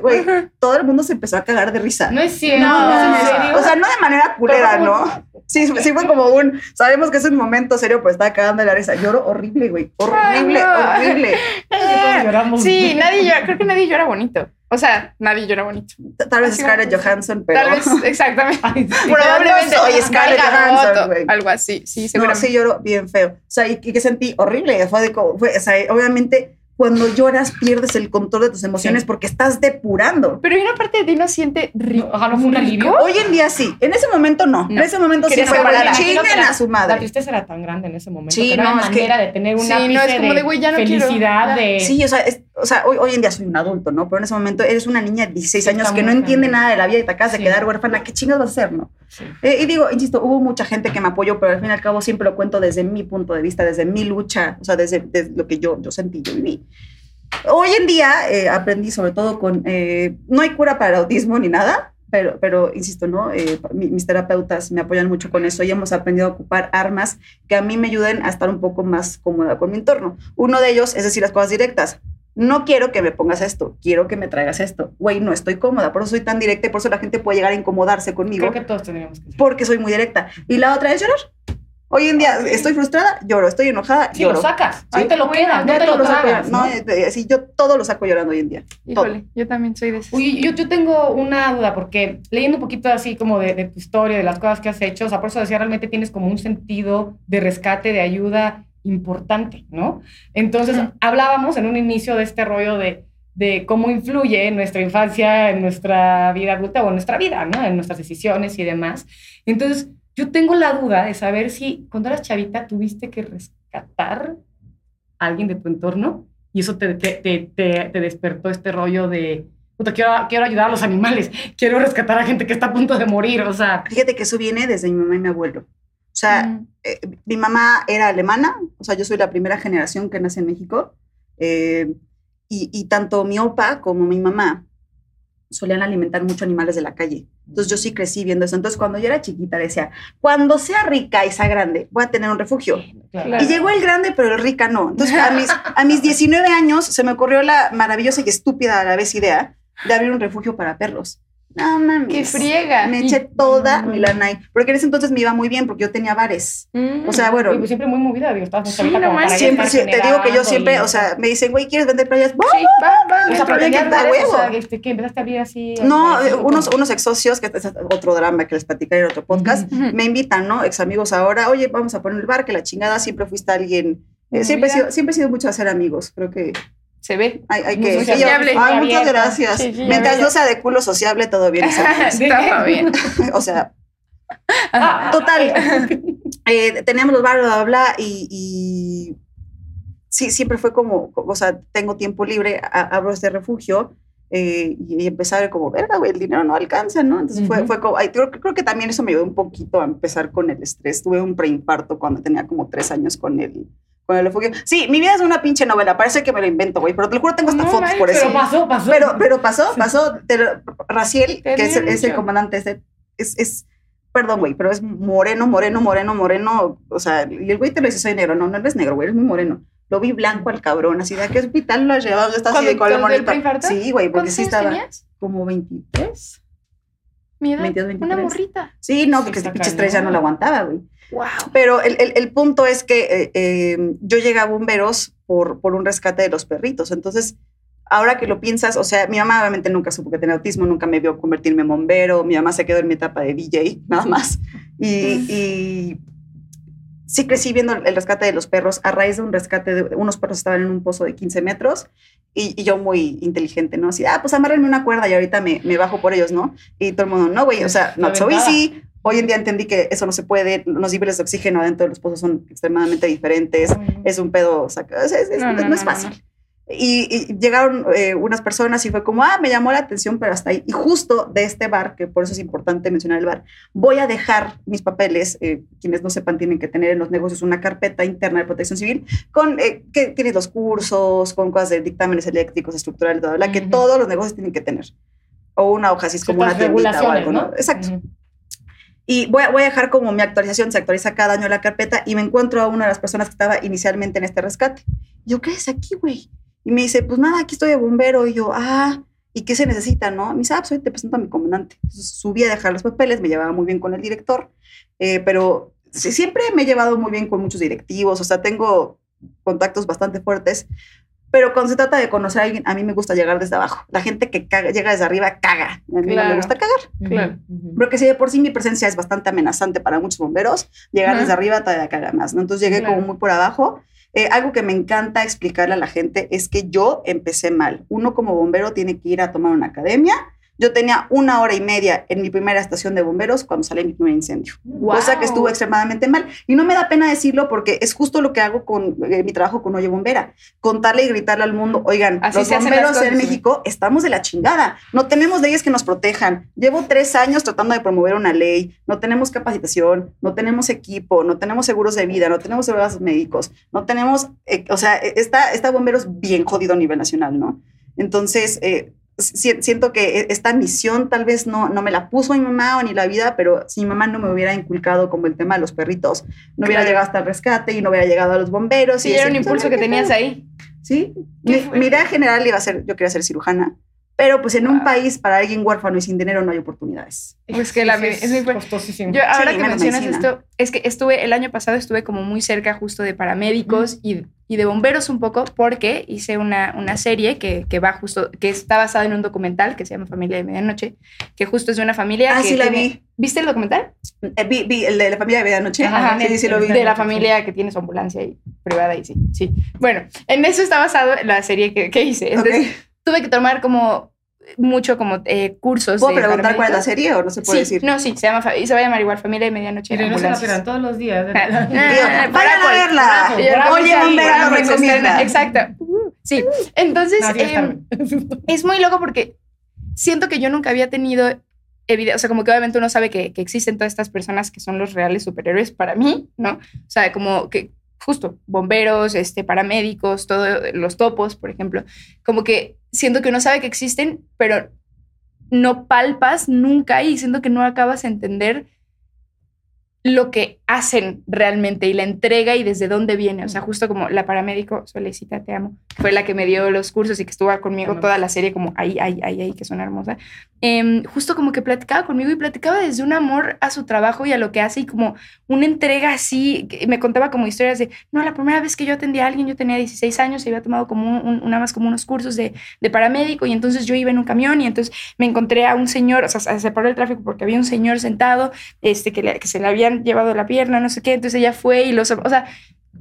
Güey, todo el mundo se empezó a cagar de risa. No es cierto. No, ¿es en mames. serio? O sea, no de manera culera, ¿no? Sí, sí fue como un, sabemos que es un momento serio, pero estaba cagando de la risa. Lloro horrible, güey. Horrible, Ay, no. horrible. Sí, nadie llora, creo que nadie llora bonito. O sea, nadie llora bonito. Tal vez Así Scarlett. Johansson, pero... Tal vez, exactamente. Ay. Probablemente no soy Scarlett Johansson, güey. Algo así, sí, No, seguramente. sí lloro bien feo. O sea, y, y que sentí horrible. Fue de como- fue- o sea, obviamente, cuando lloras pierdes el control de tus emociones Sí. porque estás depurando. Pero hay una parte de ti no siente rico. Ajá, ¿no fue un alivio? Hoy en día sí. En ese momento no. En No. ese momento sí fue, que chinguen la- a su La madre. tristeza era tan grande en ese momento. Sí, que no, no, había es que- manera de tener un Sí, no, es como de, güey, ya no quiero, felicidad, ya. de... Sí, o sea, es- o sea hoy, hoy en día soy un adulto, ¿no? Pero en ese momento eres una niña de 16 Sí, años que no muy entiende nada de la vida y te acabas de Sí. quedar huérfana. ¿Qué chingas vas a hacer, no? Sí. Eh, y digo, insisto, hubo mucha gente que me apoyó, pero al fin y al cabo siempre lo cuento desde mi punto de vista, desde mi lucha, o sea, desde, desde lo que yo, yo sentí, yo viví. Hoy en día eh, aprendí sobre todo con, eh, no hay cura para el autismo ni nada, pero, pero insisto, ¿no? Eh, mi- mis terapeutas me apoyan mucho con eso y hemos aprendido a ocupar armas que a mí me ayuden a estar un poco más cómoda con mi entorno. Uno de ellos es decir las cosas directas. No quiero que me pongas esto, quiero que me traigas esto. Güey, no estoy cómoda, por eso soy tan directa y por eso la gente puede llegar a incomodarse conmigo Creo que todos tendríamos que ser. porque soy muy directa. Y la otra es llorar. Hoy en día estoy frustrada, lloro, estoy enojada, Sí, lloro. lo sacas. Ahí te lo quedas, no Ya te todo lo lo tragas. ¿no? No, eh, sí, yo todo lo saco llorando hoy en día. Híjole, yo también soy de esas. Uy, yo, yo tengo una duda, porque leyendo un poquito así como de, de tu historia, de las cosas que has hecho, o sea, por eso decía, realmente tienes como un sentido de rescate, de ayuda importante, ¿no? Entonces, hablábamos en un inicio de este rollo de de cómo influye nuestra infancia en nuestra vida adulta o en nuestra vida, ¿no? En nuestras decisiones y demás. Entonces, yo tengo la duda de saber si cuando eras chavita tuviste que rescatar a alguien de tu entorno y eso te, te, te, te despertó este rollo de, puta, quiero, quiero ayudar a los animales, quiero rescatar a gente que está a punto de morir, o sea. Fíjate que eso viene desde mi mamá y mi abuelo. O sea, Mm. eh, mi mamá era alemana, o sea, yo soy la primera generación que nace en México. eh, y, y tanto mi opa como mi mamá solían alimentar mucho animales de la calle. Entonces yo sí crecí viendo eso. Entonces cuando yo era chiquita decía, cuando sea rica y sea grande, voy a tener un refugio. Claro. Y llegó el grande, pero el rica no. Entonces a mis, a mis 19 años se me ocurrió la maravillosa y estúpida a la vez idea de abrir un refugio para perros. No mames. ¡Qué friega! Me eché toda mi lana ahí. Porque en ese entonces me iba muy bien porque yo tenía bares. Mm. O sea, bueno, Oye, pues siempre muy movida, digo, estabas Sí, no ya siempre, te digo que yo siempre, y- o sea, me dicen, güey, ¿quieres vender playas? ¡Va! Sí, va, va, O sea, pero tenías da bares, o sea, este, que empezaste a abrir así. No, así, unos, unos ex socios, que es otro drama que les platicaré en otro podcast, me invitan, ¿no? Ex amigos ahora, oye, vamos a poner el bar, que la chingada, siempre fuiste alguien, eh, siempre, he sido, siempre he sido mucho hacer amigos, creo que Se ve. hay, hay Muy que... sociable. Ay, muchas gracias. Sí, sí, Mientras no sea de culo sociable, todo bien. Está bien. o sea, Ah, Total. eh, teníamos los bares, bla, bla, y, y sí, siempre fue como, o sea, tengo tiempo libre, a- abro este refugio eh, y, y ver como, verga, güey, el dinero no alcanza, ¿no? Entonces fue, fue como, ay, creo, creo que también eso me ayudó un poquito a empezar con el estrés. Tuve un preinfarto cuando tenía como tres años con el. Sí, mi vida es una pinche novela, parece que me lo invento, güey, pero te lo juro, tengo hasta No fotos por eso. Pero pasó, pasó. Pero, pero pasó, pasó. Raciel, que es, el comandante, es, es, es- perdón, güey, pero es moreno, moreno, moreno, moreno. O sea, y el güey te lo dice, soy negro. No, no eres negro, güey, eres muy moreno. Lo vi blanco al cabrón, así de a qué hospital lo has llevado, está así ¿Cuándo- de color preinfarto? Sí, güey, porque ¿Cuántos sí estaba tenías? como 23. Mi edad. 22, Una 23. morrita. Sí, no, Sí, porque ese está pinche estrés ya no lo aguantaba, güey. Wow. Pero el, el- el punto es que eh, eh, yo llegué a bomberos por, por un rescate de los perritos. Entonces, ahora que lo piensas, o sea, mi mamá obviamente nunca supo que tenía autismo, nunca me vio convertirme en bombero. Mi mamá se quedó en mi etapa de DJ, nada más. Y, y sí crecí viendo el rescate de los perros a raíz de un rescate de unos perros estaban en un pozo de 15 metros. Y, y yo muy inteligente, ¿no? Así, ah, pues amárrenme una cuerda y ahorita me, me bajo por ellos, ¿no? Y todo el mundo, no, güey, o sea, not so easy. Hoy en día entendí que eso no se puede, los niveles de oxígeno adentro de los pozos son extremadamente diferentes, es un pedo, o sea, es, es- No, no, no no, es fácil. Y, y llegaron eh, unas personas y fue como, ah, me llamó la atención, pero hasta ahí. Y justo de este bar, que por eso es importante mencionar el bar, voy a dejar mis papeles, eh, quienes no sepan tienen que tener en los negocios una carpeta interna de protección civil, con eh, que tienes los cursos, con cosas de dictámenes eléctricos, estructurales, bla, bla, bla, que todos los negocios tienen que tener. O una hoja así es como una tiendita o algo, ¿no? ¿no? Exacto. Y voy a, voy a dejar como mi actualización, se actualiza cada año la carpeta y me encuentro a una de las personas que estaba inicialmente en este rescate. Yo, ¿qué es aquí, güey? Y me dice, pues nada, aquí estoy de bombero. Y yo, ah, ¿y qué se necesita, no? Me dice, ah, pues hoy te presento a mi comandante. Entonces subí a dejar los papeles, me llevaba muy bien con el director, eh, pero siempre me he llevado muy bien con muchos directivos, o sea, tengo contactos bastante fuertes. Pero cuando se trata de conocer a alguien, a mí me gusta llegar desde abajo. La gente que caga- llega desde arriba caga. A mí no me Claro. gusta cagar. Claro. Ujú. Porque si de por sí mi presencia es bastante amenazante para muchos bomberos, llegar desde arriba todavía caga más, ¿no? Entonces llegué Claro. como muy por abajo. Eh, algo que me encanta explicarle a la gente es que yo empecé mal. Uno como bombero tiene que ir a tomar una academia. Yo tenía una hora y media en mi primera estación de bomberos cuando salió mi primer incendio. Cosa que estuvo extremadamente mal. Y no me da pena decirlo porque es justo lo que hago con eh, mi trabajo con Oye Bombera. Contarle y gritarle al mundo, oigan, Así los bomberos en. México estamos de la chingada. No tenemos leyes que nos protejan. Llevo tres años tratando de promover una ley. No tenemos capacitación, no tenemos equipo, no tenemos seguros de vida, no tenemos seguros médicos, no tenemos, eh, o sea, está, está bomberos bien jodido a nivel nacional, ¿no? Entonces, eh, siento que e- esta misión tal vez no, no me la puso mi mamá o ni la vida, pero si mi mamá no me hubiera inculcado como el tema de los perritos, no hubiera Claro. llegado hasta el rescate y no hubiera llegado a los bomberos. Sí, y era un impulso "Pues, que ¿qué tenías pedo?". ahí. Sí, mi, mi idea general iba a ser, yo quería ser cirujana, pero pues en un Wow. país para alguien huérfano y sin dinero no hay oportunidades. Pues que la me- es muy fuerte. costosísimo. Yo ahora Sí, que mencionas medicina. esto, es que estuve, el año pasado estuve como muy cerca justo de paramédicos y, y de bomberos un poco porque hice una, una serie que, que va justo, que está basada en un documental que se llama Familia de Medianoche, que justo es de una familia Ah, que sí la tiene- vi. ¿Viste el documental? Eh, vi, vi el de la familia de medianoche. Ajá, sí, sí, sí lo vi. De la familia que tiene su ambulancia y privada y sí, sí. Bueno, en eso está basado la serie que, que hice. Entonces, tuve que tomar como mucho como eh, cursos. ¿Puedo de preguntar cuál es la serie o no se puede sí, decir? No, sí, se, llama, y se va a llamar igual Familia de Medianoche. Pero en no se la todos los días. Ah, ah, vayan a verla. Y Oye, sí, Bombera lo recomienda. Exacto. Sí. Entonces, em, es muy loco porque siento que yo nunca había tenido evidencia, o sea, como que obviamente uno sabe que, que existen todas estas personas que son los reales superhéroes para mí, ¿no? O sea, como que justo bomberos, este, paramédicos, todos los topos, por ejemplo, como que siento que uno sabe que existen, pero no palpas nunca y siento que no acabas de entender lo que hacen realmente y la entrega y desde dónde viene. O sea, justo como la paramédico, Solecita, te amo, fue la que me dio los cursos y que estuvo conmigo toda la serie, como ahí, ahí, ahí, ahí, que suena hermosa. Em, justo como que platicaba conmigo y platicaba desde un amor a su trabajo y a lo que hace y como una entrega así. que Me contaba como historias de, no, la primera vez que yo atendí a alguien, yo tenía 16 años y había tomado como un, un- una más como unos cursos de, de paramédico y entonces yo iba en un camión y entonces me encontré a un señor, o sea, se separó el tráfico porque había un señor sentado este, que, le- que se le habían llevado la pierna, no sé qué, entonces ella fue y los, o sea,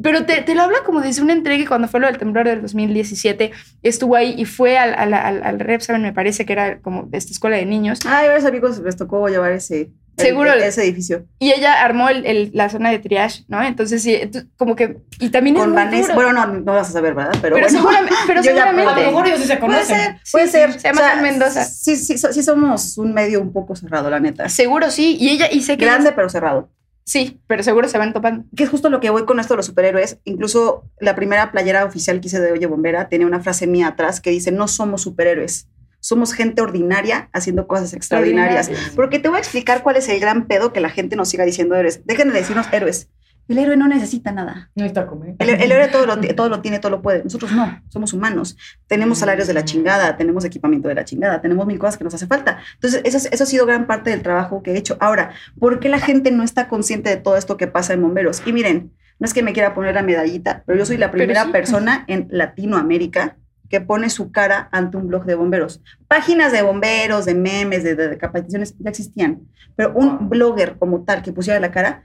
pero te, te lo habla como desde una entrega y cuando fue lo del temblor del 2017, estuvo ahí y fue al, al, al, al Repsamen, me parece que era como de esta escuela de niños, Ay, a varios amigos les tocó llevar ese, el- Seguro. ese edificio. y ella armó el, el- la zona de triage, ¿no? Entonces, sí, como que, y también es Con muy Vanessa. duro. Bueno, no, no vas a saber, ¿verdad? Pero, pero bueno. seguramente, pero ya- A lo seguramente. mejor ellos sí se Puede conocen. ser, puede sí, ser. se llama Sol Mendoza. Sí, sí, sí somos un medio un poco cerrado, la neta. Seguro sí, y ella, y sé que Grande, ellas- pero cerrado. Sí, pero seguro se van topando. Que es justo lo que voy con esto de los superhéroes. Incluso la primera playera oficial que hice de Oye Bombera tiene una frase mía atrás que dice, no somos superhéroes, somos gente ordinaria haciendo cosas extraordinarias. Porque te voy a explicar cuál es el gran pedo que la gente nos siga diciendo héroes. Dejen de decirnos héroes. El héroe no necesita nada. No está comer. El, el héroe todo lo, todo lo tiene, todo lo puede. Nosotros no, somos humanos. Tenemos salarios de la chingada, tenemos equipamiento de la chingada, tenemos mil cosas que nos hace falta. Entonces, eso, es- eso ha sido gran parte del trabajo que he hecho. Ahora, ¿por qué la gente no está consciente de todo esto que pasa en bomberos? Y miren, no es que me quiera poner la medallita, pero yo soy la primera sí. persona en Latinoamérica que pone su cara ante un blog de bomberos. Páginas de bomberos, de memes, de, de, de capacitaciones ya existían, pero un blogger como tal que pusiera la cara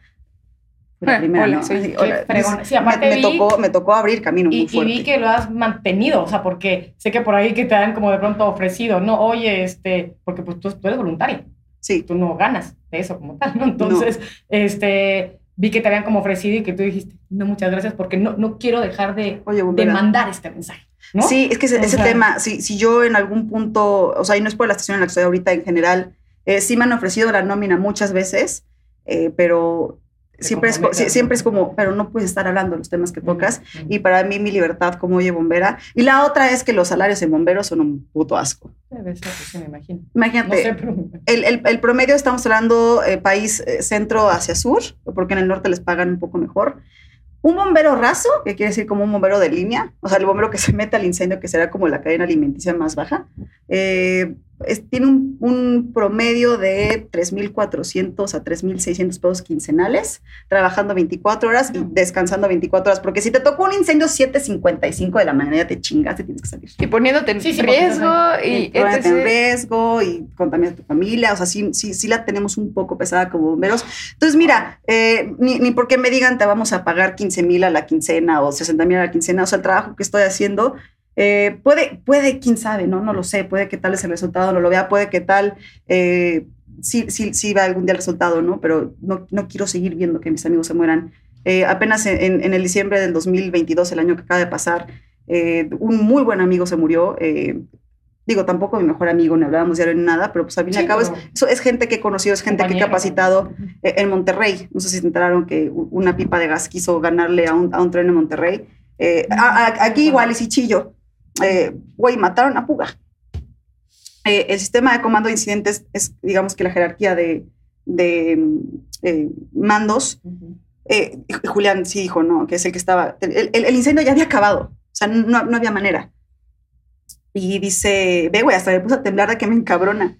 la primera, hola, ¿no? soy- hola. Sí, Me- aparte me, vi- tocó, me tocó abrir camino muy Y, y fuerte. vi que lo has mantenido, o sea, porque sé que por ahí que te han como de pronto ofrecido, no, oye, este, porque pues tú, tú eres voluntario, Sí, tú no ganas de eso como tal, ¿no? Entonces, este, vi que te habían como ofrecido y que tú dijiste, no, muchas gracias, porque no, no quiero dejar de, oye, de mandar este mensaje, ¿no? Sí, es que ese, ese tema, si, si yo en algún punto, o sea, y no es por la estación en la que estoy ahorita en general, eh, sí me han ofrecido la nómina muchas veces, eh, pero siempre es, siempre es como, pero no puedes estar hablando de los temas que tocas. Y para mí, mi libertad como oye bombera. Y la otra es que los salarios en bomberos son un puto asco. Debe ser, pues, sí, me imagino. No Imagínate, sé, pero... el, el- el promedio estamos hablando eh, país eh, centro hacia sur, porque en el norte les pagan un poco mejor. Un bombero raso, que quiere decir como un bombero de línea, o sea, el bombero que se mete al incendio, que será como la cadena alimenticia más baja, eh, es- tiene un, un promedio de 3.400 a 3.600 pesos quincenales, trabajando 24 horas y descansando 24 horas, porque si te tocó un incendio 7.55 de la mañana, ya te chingaste, tienes que salir. Y poniéndote en Sí, sí, riesgo y Y ponerte en riesgo y contaminar a tu familia. O sea, sí, sí, sí la tenemos un poco pesada como bomberos. Entonces, mira, eh, ni, ni porque me digan te vamos a pagar 15 mil a la quincena o 60 mil a la quincena. O sea, el trabajo que estoy haciendo eh, puede, puede, quién sabe, ¿no? No lo sé. Puede que tal es el resultado, no lo vea. Puede que tal eh, sí, sí, sí va algún día el resultado, ¿no? Pero no, no quiero seguir viendo que mis amigos se mueran. Eh, apenas en, en el diciembre del 2022, el año que acaba de pasar, eh, un muy buen amigo se murió. eh, digo, tampoco mi mejor amigo, no hablábamos diario ni nada, pero pues al fin y Sí, al cabo es, es gente que he conocido, es gente que he compañero. capacitado eh, en Monterrey. No sé si se enteraron que una pipa de gas quiso ganarle a un, a un tren en Monterrey. Eh, a- a- aquí igual, y Chillo. Eh, Güey, mataron a Puga. Eh, el sistema de comando de incidentes es, digamos que la jerarquía de, de eh, mandos Ujú. eh, y Julián sí dijo, no, que es el que estaba. El, el- el incendio ya había acabado. O sea, no, no había manera. Y dice, ve, güey, hasta me puse a temblar de que me encabrona.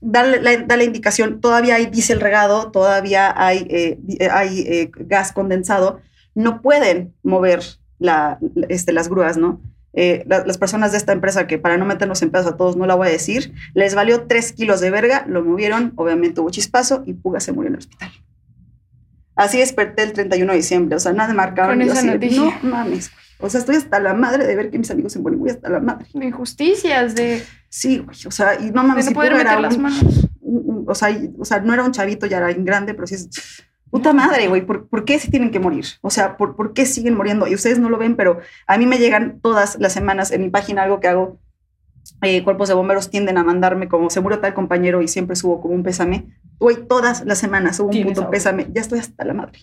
Dale la, da la indicación, todavía hay diésel regado, todavía hay, eh, eh, hay eh, gas condensado. No pueden mover la- este, las grúas, ¿no? Eh, la- las personas de esta empresa, que para no meternos en pedos a todos no la voy a decir, les valió tres kilos de verga, lo movieron, obviamente hubo chispazo y Puga se murió en el hospital. Así desperté el 31 de diciembre, o sea, nada marcado. Con yo esa así. No mames. O sea, estoy hasta la madre de ver que mis amigos se mueren, güey, hasta la madre. De injusticias, de, Sí, güey, o sea, y no de mames, no si poder meter las manos. un- un- o, sea, y- o sea, no era un chavito, ya era grande, pero sí es... Puta madre, güey, ¿por, por qué se tienen que morir? O sea, ¿por, ¿por qué siguen muriendo? Y ustedes no lo ven, pero a mí me llegan todas las semanas en mi página algo que hago. eh, cuerpos de bomberos tienden a mandarme como se murió tal compañero y siempre subo como un pésame. Güey, todas las semanas subo un puto algo. pésame. Ya estoy hasta la madre.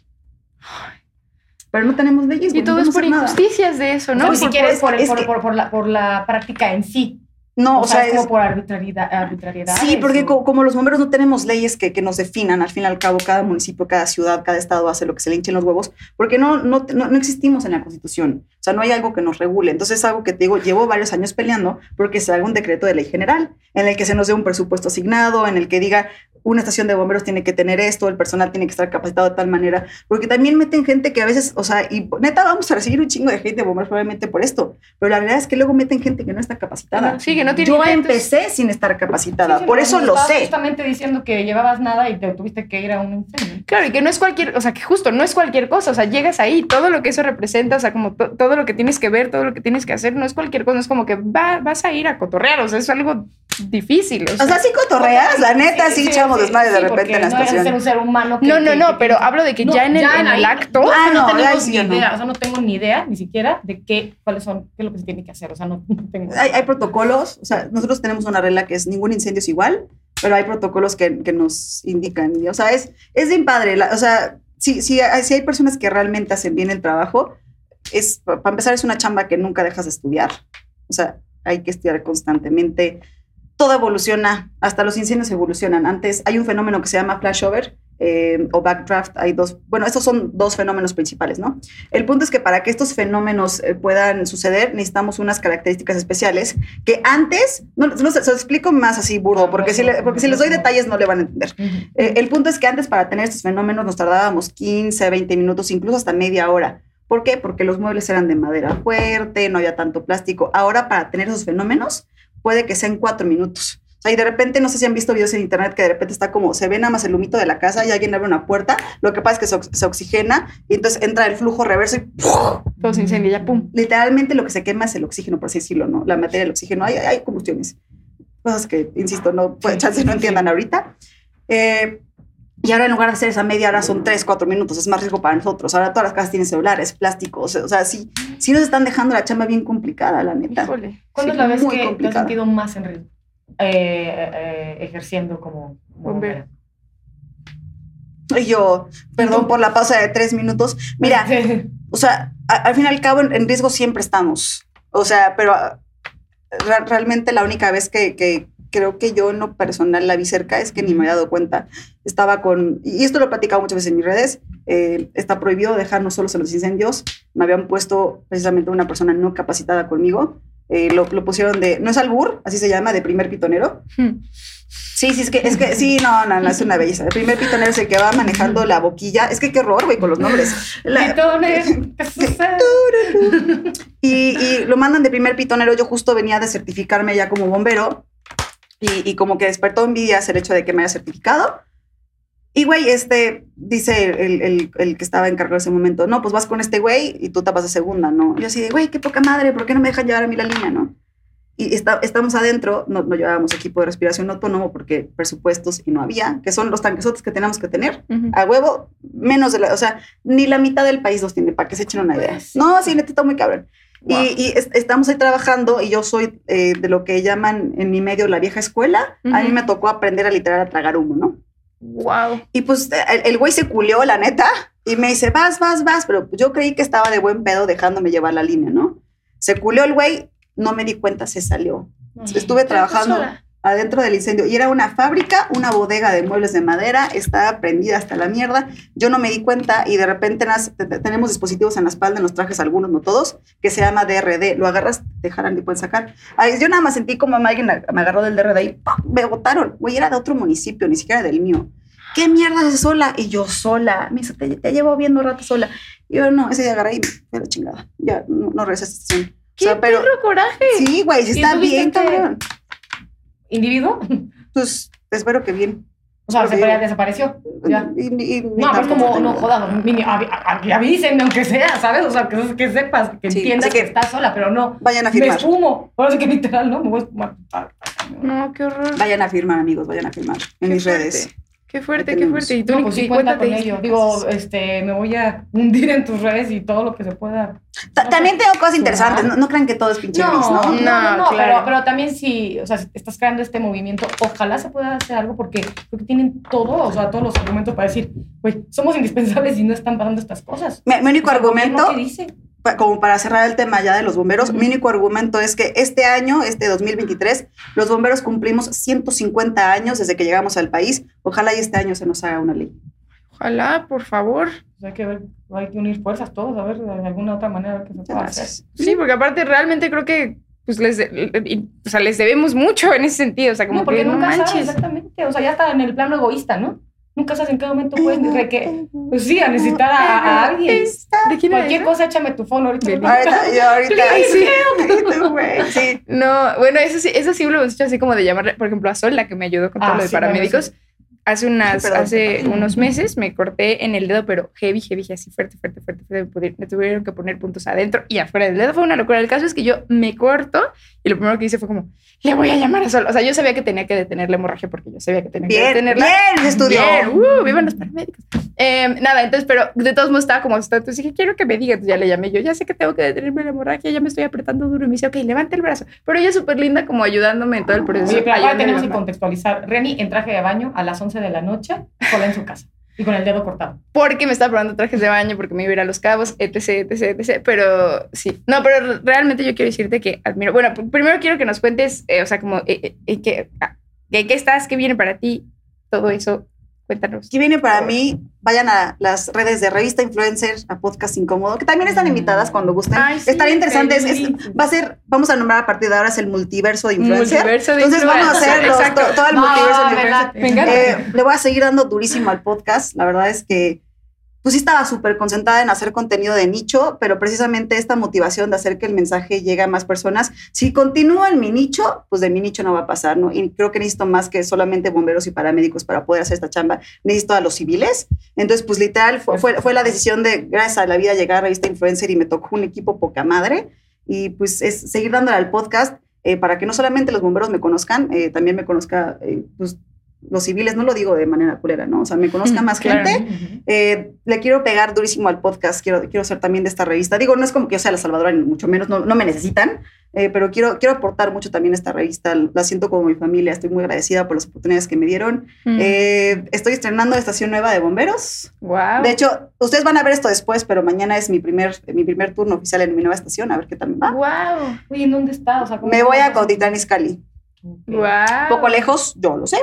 Pero no tenemos leyes. Y todo no es por nada. injusticias de eso, ¿no? No, ni Por- siquiera es por, es por, que- por- por la, por la práctica en sí. No, o, sea, es como es- por arbitrariedad. arbitrariedad Sí, porque co- como, los bomberos no tenemos leyes que, que nos definan, al fin y al cabo, cada municipio, cada ciudad, cada estado hace lo que se le hinchen los huevos, porque no, no, no, no existimos en la Constitución. O sea, no hay algo que nos regule. Entonces, es algo que te digo, llevo varios años peleando porque se haga un decreto de ley general en el que se nos dé un presupuesto asignado, en el que diga una estación de bomberos tiene que tener esto, el personal tiene que estar capacitado de tal manera, porque también meten gente que a veces, o sea, y neta, vamos a recibir un chingo de gente de bomberos probablemente por esto, pero la verdad es que luego meten gente que no está capacitada. Sí, que no tiene Yo empecé sin estar capacitada, Sí, sí, por eso lo sé. justamente diciendo que llevabas nada y te tuviste que ir a un incendio. Claro, y que no es cualquier, o sea, que justo no es cualquier cosa, o sea, llegas ahí, todo lo que eso representa, o sea, como to- todo lo que tienes que ver, todo lo que tienes que hacer, no es cualquier cosa, es como que va- vas a ir a cotorrear, o sea, es algo difícil. O sea. O sea, sí cotorreas, la neta, sí, echamos desmadre de sí, repente en la no estación. ser un ser humano. que- no, no, que- no, que- pero hablo de que No, ya en el, en ahí- el acto, No, Ah, no, no, tenemos ni no. idea, o sea, no tengo ni idea ni siquiera de qué, cuáles son, qué es lo que se tiene que hacer, o sea, no, no tengo. Hay, hay protocolos, o sea, nosotros tenemos una regla que es ningún incendio es igual, pero hay protocolos que, que nos indican. o sea, es, es bien padre. la- o sea, si, si, hay- si hay personas que realmente hacen bien el trabajo, es, pa- para empezar, es una chamba que nunca dejas de estudiar. O sea, hay que estudiar constantemente. Todo evoluciona, hasta los incendios evolucionan. Antes hay un fenómeno que se llama flashover eh, o backdraft. Hay dos, bueno, estos son dos fenómenos principales, ¿no? El punto es que para que estos fenómenos eh, puedan suceder, necesitamos unas características especiales que antes, no, no se, se lo explico más así burdo, porque si, le- porque si les doy detalles no le van a entender. Eh, el punto es que antes para tener estos fenómenos nos tardábamos 15, 20 minutos, incluso hasta media hora. ¿Por qué? Porque los muebles eran de madera fuerte, no había tanto plástico. Ahora para tener esos fenómenos puede que sean cuatro minutos. O sea, y de repente, no sé si han visto videos en internet que de repente está como, se ve nada más el humito de la casa y alguien abre una puerta, lo que pasa es que se, se oxigena y entonces entra el flujo reverso y todo se incendia, ya pum. literalmente lo que se quema es el oxígeno, por así decirlo, ¿no? La materia del oxígeno. Hay, hay combustiones. Cosas que, insisto, no, pues, sí, no entiendan ahorita. Eh, y ahora en lugar de hacer esa media hora son tres, cuatro minutos. Es más riesgo para nosotros. Ahora todas las casas tienen celulares, plásticos. O sea, sí, sí nos están dejando la chamba bien complicada, la neta. Híjole. ¿Cuándo Sí, es la vez que te has sentido más en riesgo? Eh, eh, ejerciendo como Bombero. Y yo, perdón por la pausa de tres minutos. Mira, o sea, a- al fin y al cabo en, en riesgo siempre estamos. O sea, pero ah, ra- realmente la única vez que, que creo que yo en lo personal la vi cerca es que ni me había dado cuenta. Estaba con, y esto lo he platicado muchas veces en mis redes, eh, está prohibido dejarnos solos en los incendios. Me habían puesto precisamente una persona no capacitada conmigo. Eh, lo, lo pusieron de, no es albur, así se llama, de primer pitonero. Hmm. Sí, sí, es que, es que, sí, no, no, no, es una belleza. El primer pitonero es el que va manejando la boquilla. Es que qué horror, güey, con los nombres. La- y, y lo mandan de primer pitonero. Yo justo venía de certificarme ya como bombero y, y como que despertó envidias el hecho de que me haya certificado. Y güey, este, dice el, el- el que estaba encargado en ese momento, no, pues vas con este güey y tú tapas de segunda, ¿no? Yo así de, güey, qué poca madre, ¿por qué no me dejan llevar a mí la línea, no? Y está, estamos adentro, no, no llevábamos equipo de respiración autónomo porque presupuestos y no había, que son los tanquesotes que tenemos que tener a huevo, menos de la, o sea, ni la mitad del país los tiene, para que se echen una idea. Pues. No, sí, neta, está muy cabrón. Wow. Y, y es- estamos ahí trabajando y yo soy eh, de lo que llaman en mi medio la vieja escuela. A mí me tocó aprender a literal a tragar humo, ¿no? Wow. Y pues el, el güey se culió, la neta, y me dice, vas, vas, vas, pero yo creí que estaba de buen pedo dejándome llevar la línea, ¿no? Se culió el güey, no me di cuenta, se salió. Estuve trabajando adentro del incendio y era una fábrica, una bodega de muebles de madera, estaba prendida hasta la mierda. Yo no me di cuenta y de repente nas- te- te- tenemos dispositivos en la espalda, en los trajes algunos, no todos, que se llama DRD. Lo agarras, te jalan y pueden sacar. Ay, yo nada más sentí como alguien me agarró del DRD y ¡pum! me botaron. Güey, era de otro municipio, ni siquiera del mío. ¿Qué mierda es sola? Y yo sola. Me dice, te, te llevo viendo rato sola. Y yo no, ese día agarré y me la chingada. Ya no, no regresé a esta estación. O ¡Qué sea, pero perro coraje! sí, güey, sí ¿Y está bien, cabrón. ¿Individuo? Pues espero que bien. O sea, Lo se ya desapareció. Ya. Y- y- y- No, pero es como, no jodas, avísenme aunque sea, ¿sabes? O sea, que, que sepas, que Sí, entiendas que, que- estás sola, pero no. Vayan a Me firmar. esfumo. Ahora sí que literal, ¿no? Me voy a espumar. No, qué horror. Vayan a firmar, amigos, vayan a firmar en Qué mis fuerte. redes. Qué fuerte, qué fuerte. Y tú, No, pues sí, cuenta con cuéntate ello. esto. Digo, este, me voy a hundir en tus redes y todo lo que se pueda. Ta- No También tengo cosas interesantes, no, no crean que todo es pinche gris, No, ¿no? no, no, no, claro. pero, pero también si, o sea, si estás creando este movimiento, ojalá se pueda hacer algo porque creo que tienen todo, o sea, todos los argumentos para decir, güey, somos indispensables y no están pasando estas cosas. Mi, mi único O sea, ¿el gobierno argumento, qué dice? Como para cerrar el tema ya de los bomberos, mi único argumento es que este año, este 2023, los bomberos cumplimos 150 años desde que llegamos al país. Ojalá y este año se nos haga una ley. Ojalá, por favor. Sea, hay que ver, hay que unir fuerzas todos, a ver de alguna otra manera que se pueda hacer. Sí, porque aparte realmente creo que pues les, y- o sea, les debemos mucho en ese sentido. O sea, como no, porque que no nunca sabes manches. exactamente, o sea, ya está en el plano egoísta, ¿no? Nunca sabes en qué momento puedes reque- pues sí, a necesitar a, a alguien. ¿De quién Cualquier cosa, échame tu phone ahorita. Ahorita, yo ahorita. Sí. Sí. No, bueno, eso sí, eso sí lo hemos hecho así como de llamarle, por ejemplo, a Sol, la que me ayudó con todo Ah, lo de sí, bueno, paramédicos. Hace unas, Perdón. hace unos meses me corté en el dedo, pero heavy, heavy, así fuerte, fuerte, fuerte, fuerte. Me tuvieron que poner puntos adentro y afuera del dedo. Fue una locura. El caso es que yo me corto y lo primero que hice fue como, le voy a llamar a Sol. O sea, yo sabía que tenía que detener la hemorragia porque yo sabía que tenía que Bien, detenerla. bien, estudió. Bien, uh, vivan los paramédicos. Eh, nada, entonces, pero de todos modos estaba como asustado. Entonces dije, quiero que me diga. Entonces ya le llamé yo, ya sé que tengo que detenerme la hemorragia, ya me estoy apretando duro. Y me dice, ok, levanta el brazo. Pero ella es súper linda como ayudándome en todo el proceso. Oye, pero ahora tenemos que contextualizar. Reni en traje de baño a las 11 de la noche, sola en su casa y con el dedo cortado. porque me estaba probando trajes de baño, porque me iba a ir a los cabos, etc, etc, etc. Pero sí, no, pero realmente yo quiero decirte que admiro. Bueno, primero quiero que nos cuentes, eh, o sea, como, eh, eh, eh, ah, ¿qué estás? ¿Qué viene para ti? Todo eso, cuéntanos. ¿Qué viene para mí? Vayan a las redes de Revista Influencer, a Podcast Incómodo, que también están invitadas cuando gusten. Ay, sí, Estaría interesante. es- es- feliz. va a ser, vamos a nombrar a partir de ahora es el multiverso de influencer. Multiverso de Entonces vamos a hacer los- exacto. to- todo el No, multiverso de influencer. Eh, le voy a seguir dando durísimo al podcast. La verdad es que, pues sí estaba súper concentrada en hacer contenido de nicho, pero precisamente esta motivación de hacer que el mensaje llegue a más personas, si continúo en mi nicho, pues de mi nicho no va a pasar, ¿no? Y creo que necesito más que solamente bomberos y paramédicos para poder hacer esta chamba. Necesito a los civiles. Entonces, pues literal, fue, fue, fue la decisión de, gracias a la vida, llegar a Revista Influencer y me tocó un equipo poca madre. Y pues es seguir dándole al podcast eh, para que no solamente los bomberos me conozcan, eh, también me conozca, eh, pues los civiles, no lo digo de manera culera, ¿no? O sea, me conozca más Claro. gente. Eh, le quiero pegar durísimo al podcast, quiero, quiero ser también de esta revista. Digo, no es como que yo sea la salvadora, ni mucho menos, no, no me necesitan, eh, pero quiero, quiero aportar mucho también a esta revista. La siento como mi familia, estoy muy agradecida por las oportunidades que me dieron. Mm. Eh, estoy estrenando estación nueva de bomberos. wow. De hecho, ustedes van a ver esto después, pero mañana es mi primer, mi primer turno oficial en mi nueva estación, a ver qué tal me va. wow. Oye, ¿en dónde está? O sea, ¿cómo- Me voy a cómo- Cuautitlán Izcalli. Ok. Wow. Un poco lejos, yo lo sé,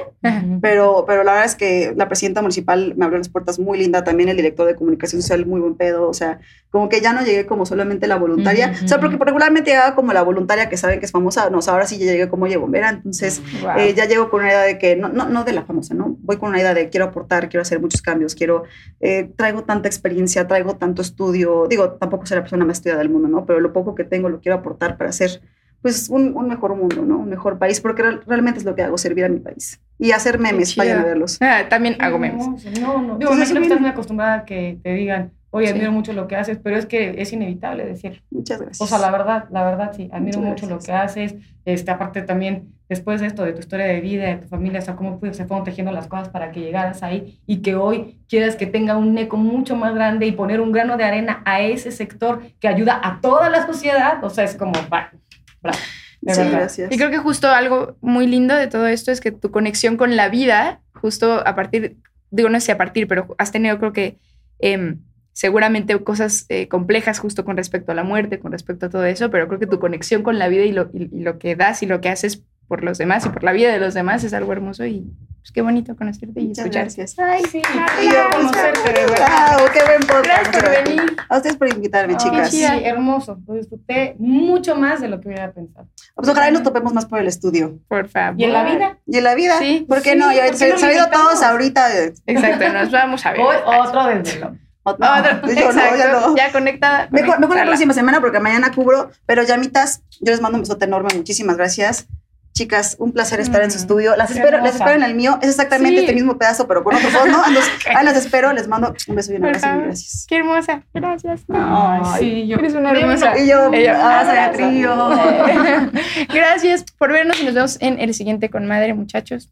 pero, pero la verdad es que la presidenta municipal me abrió las puertas muy linda, también el director de comunicación social muy buen pedo, o sea, como que ya no llegué como solamente la voluntaria, Ujú, o sea, porque regularmente llegaba como la voluntaria que saben que es famosa, no, o sea, ahora sí ya llegué como bombera, entonces Wow. eh, ya llego con una idea de que, no, no, no de la famosa, ¿no? Voy con una idea de quiero aportar, quiero hacer muchos cambios, quiero, eh, traigo tanta experiencia, traigo tanto estudio, digo, tampoco soy la persona más estudiada del mundo, ¿no? Pero lo poco que tengo lo quiero aportar para hacer, pues, un, un mejor mundo, ¿no? Un mejor país, porque real- realmente es lo que hago, servir a mi país. Y hacer memes, vayan a verlos. Ah, también hago memes. No, no, no. Digo, Entonces, imagino que bien. estás muy acostumbrada a que te digan, oye, Sí. admiro mucho lo que haces, pero es que es inevitable decir. Muchas gracias. O sea, la verdad, la verdad, sí, admiro Muchas mucho lo que haces. Este, aparte también, después de esto, de tu historia de vida, de tu familia, o sea, cómo fue- se fueron tejiendo las cosas para que llegaras ahí y que hoy quieras que tenga un eco mucho más grande y poner un grano de arena a ese sector que ayuda a toda la sociedad. O sea, es como, bravo, bravo, de Sí, verdad. gracias. Y creo que justo algo muy lindo de todo esto es que tu conexión con la vida, justo a partir, digo, no sé a partir, pero has tenido creo que em, seguramente cosas eh, complejas justo con respecto a la muerte, con respecto a todo eso, pero creo que tu conexión con la vida y lo, y, y lo que das y lo que haces por los demás y por la vida de los demás es algo hermoso y pues, qué bonito conocerte y Muchas gracias. Ay, sí, Y yo, claro, conocerte, de verdad. Wow, qué buen podcast. Gracias por venir. A ustedes por invitarme, Ay, chicas. Sí, hermoso. Lo disfruté mucho más de lo que hubiera pensado. Pues ojalá y nos topemos más por el estudio. Por favor. Y en la vida, Y en la vida, Sí, ¿por qué sí, no? Ya ¿por qué se, no se han ido limitamos? todos ahorita. Exacto, nos vamos a ver. hoy otro desvelo. No, no, exacto, ya no. ya conectada. Mejor, mejor la próxima semana porque mañana cubro. Pero llamitas, yo les mando un besote enorme. Muchísimas gracias. Chicas, un placer estar en su Mm, estudio. Las espero, hermosa. espero en el mío. Es exactamente Sí. este mismo pedazo, pero con otro fondo. Ahí las espero. Les mando un beso y un abrazo. Gracias. Qué hermosa. Gracias. Ay, sí, yo. Eres una hermosa. Y yo, Ella- abrazo de trío. Gracias por vernos y nos vemos en el siguiente con madre, muchachos.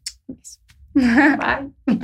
Bye.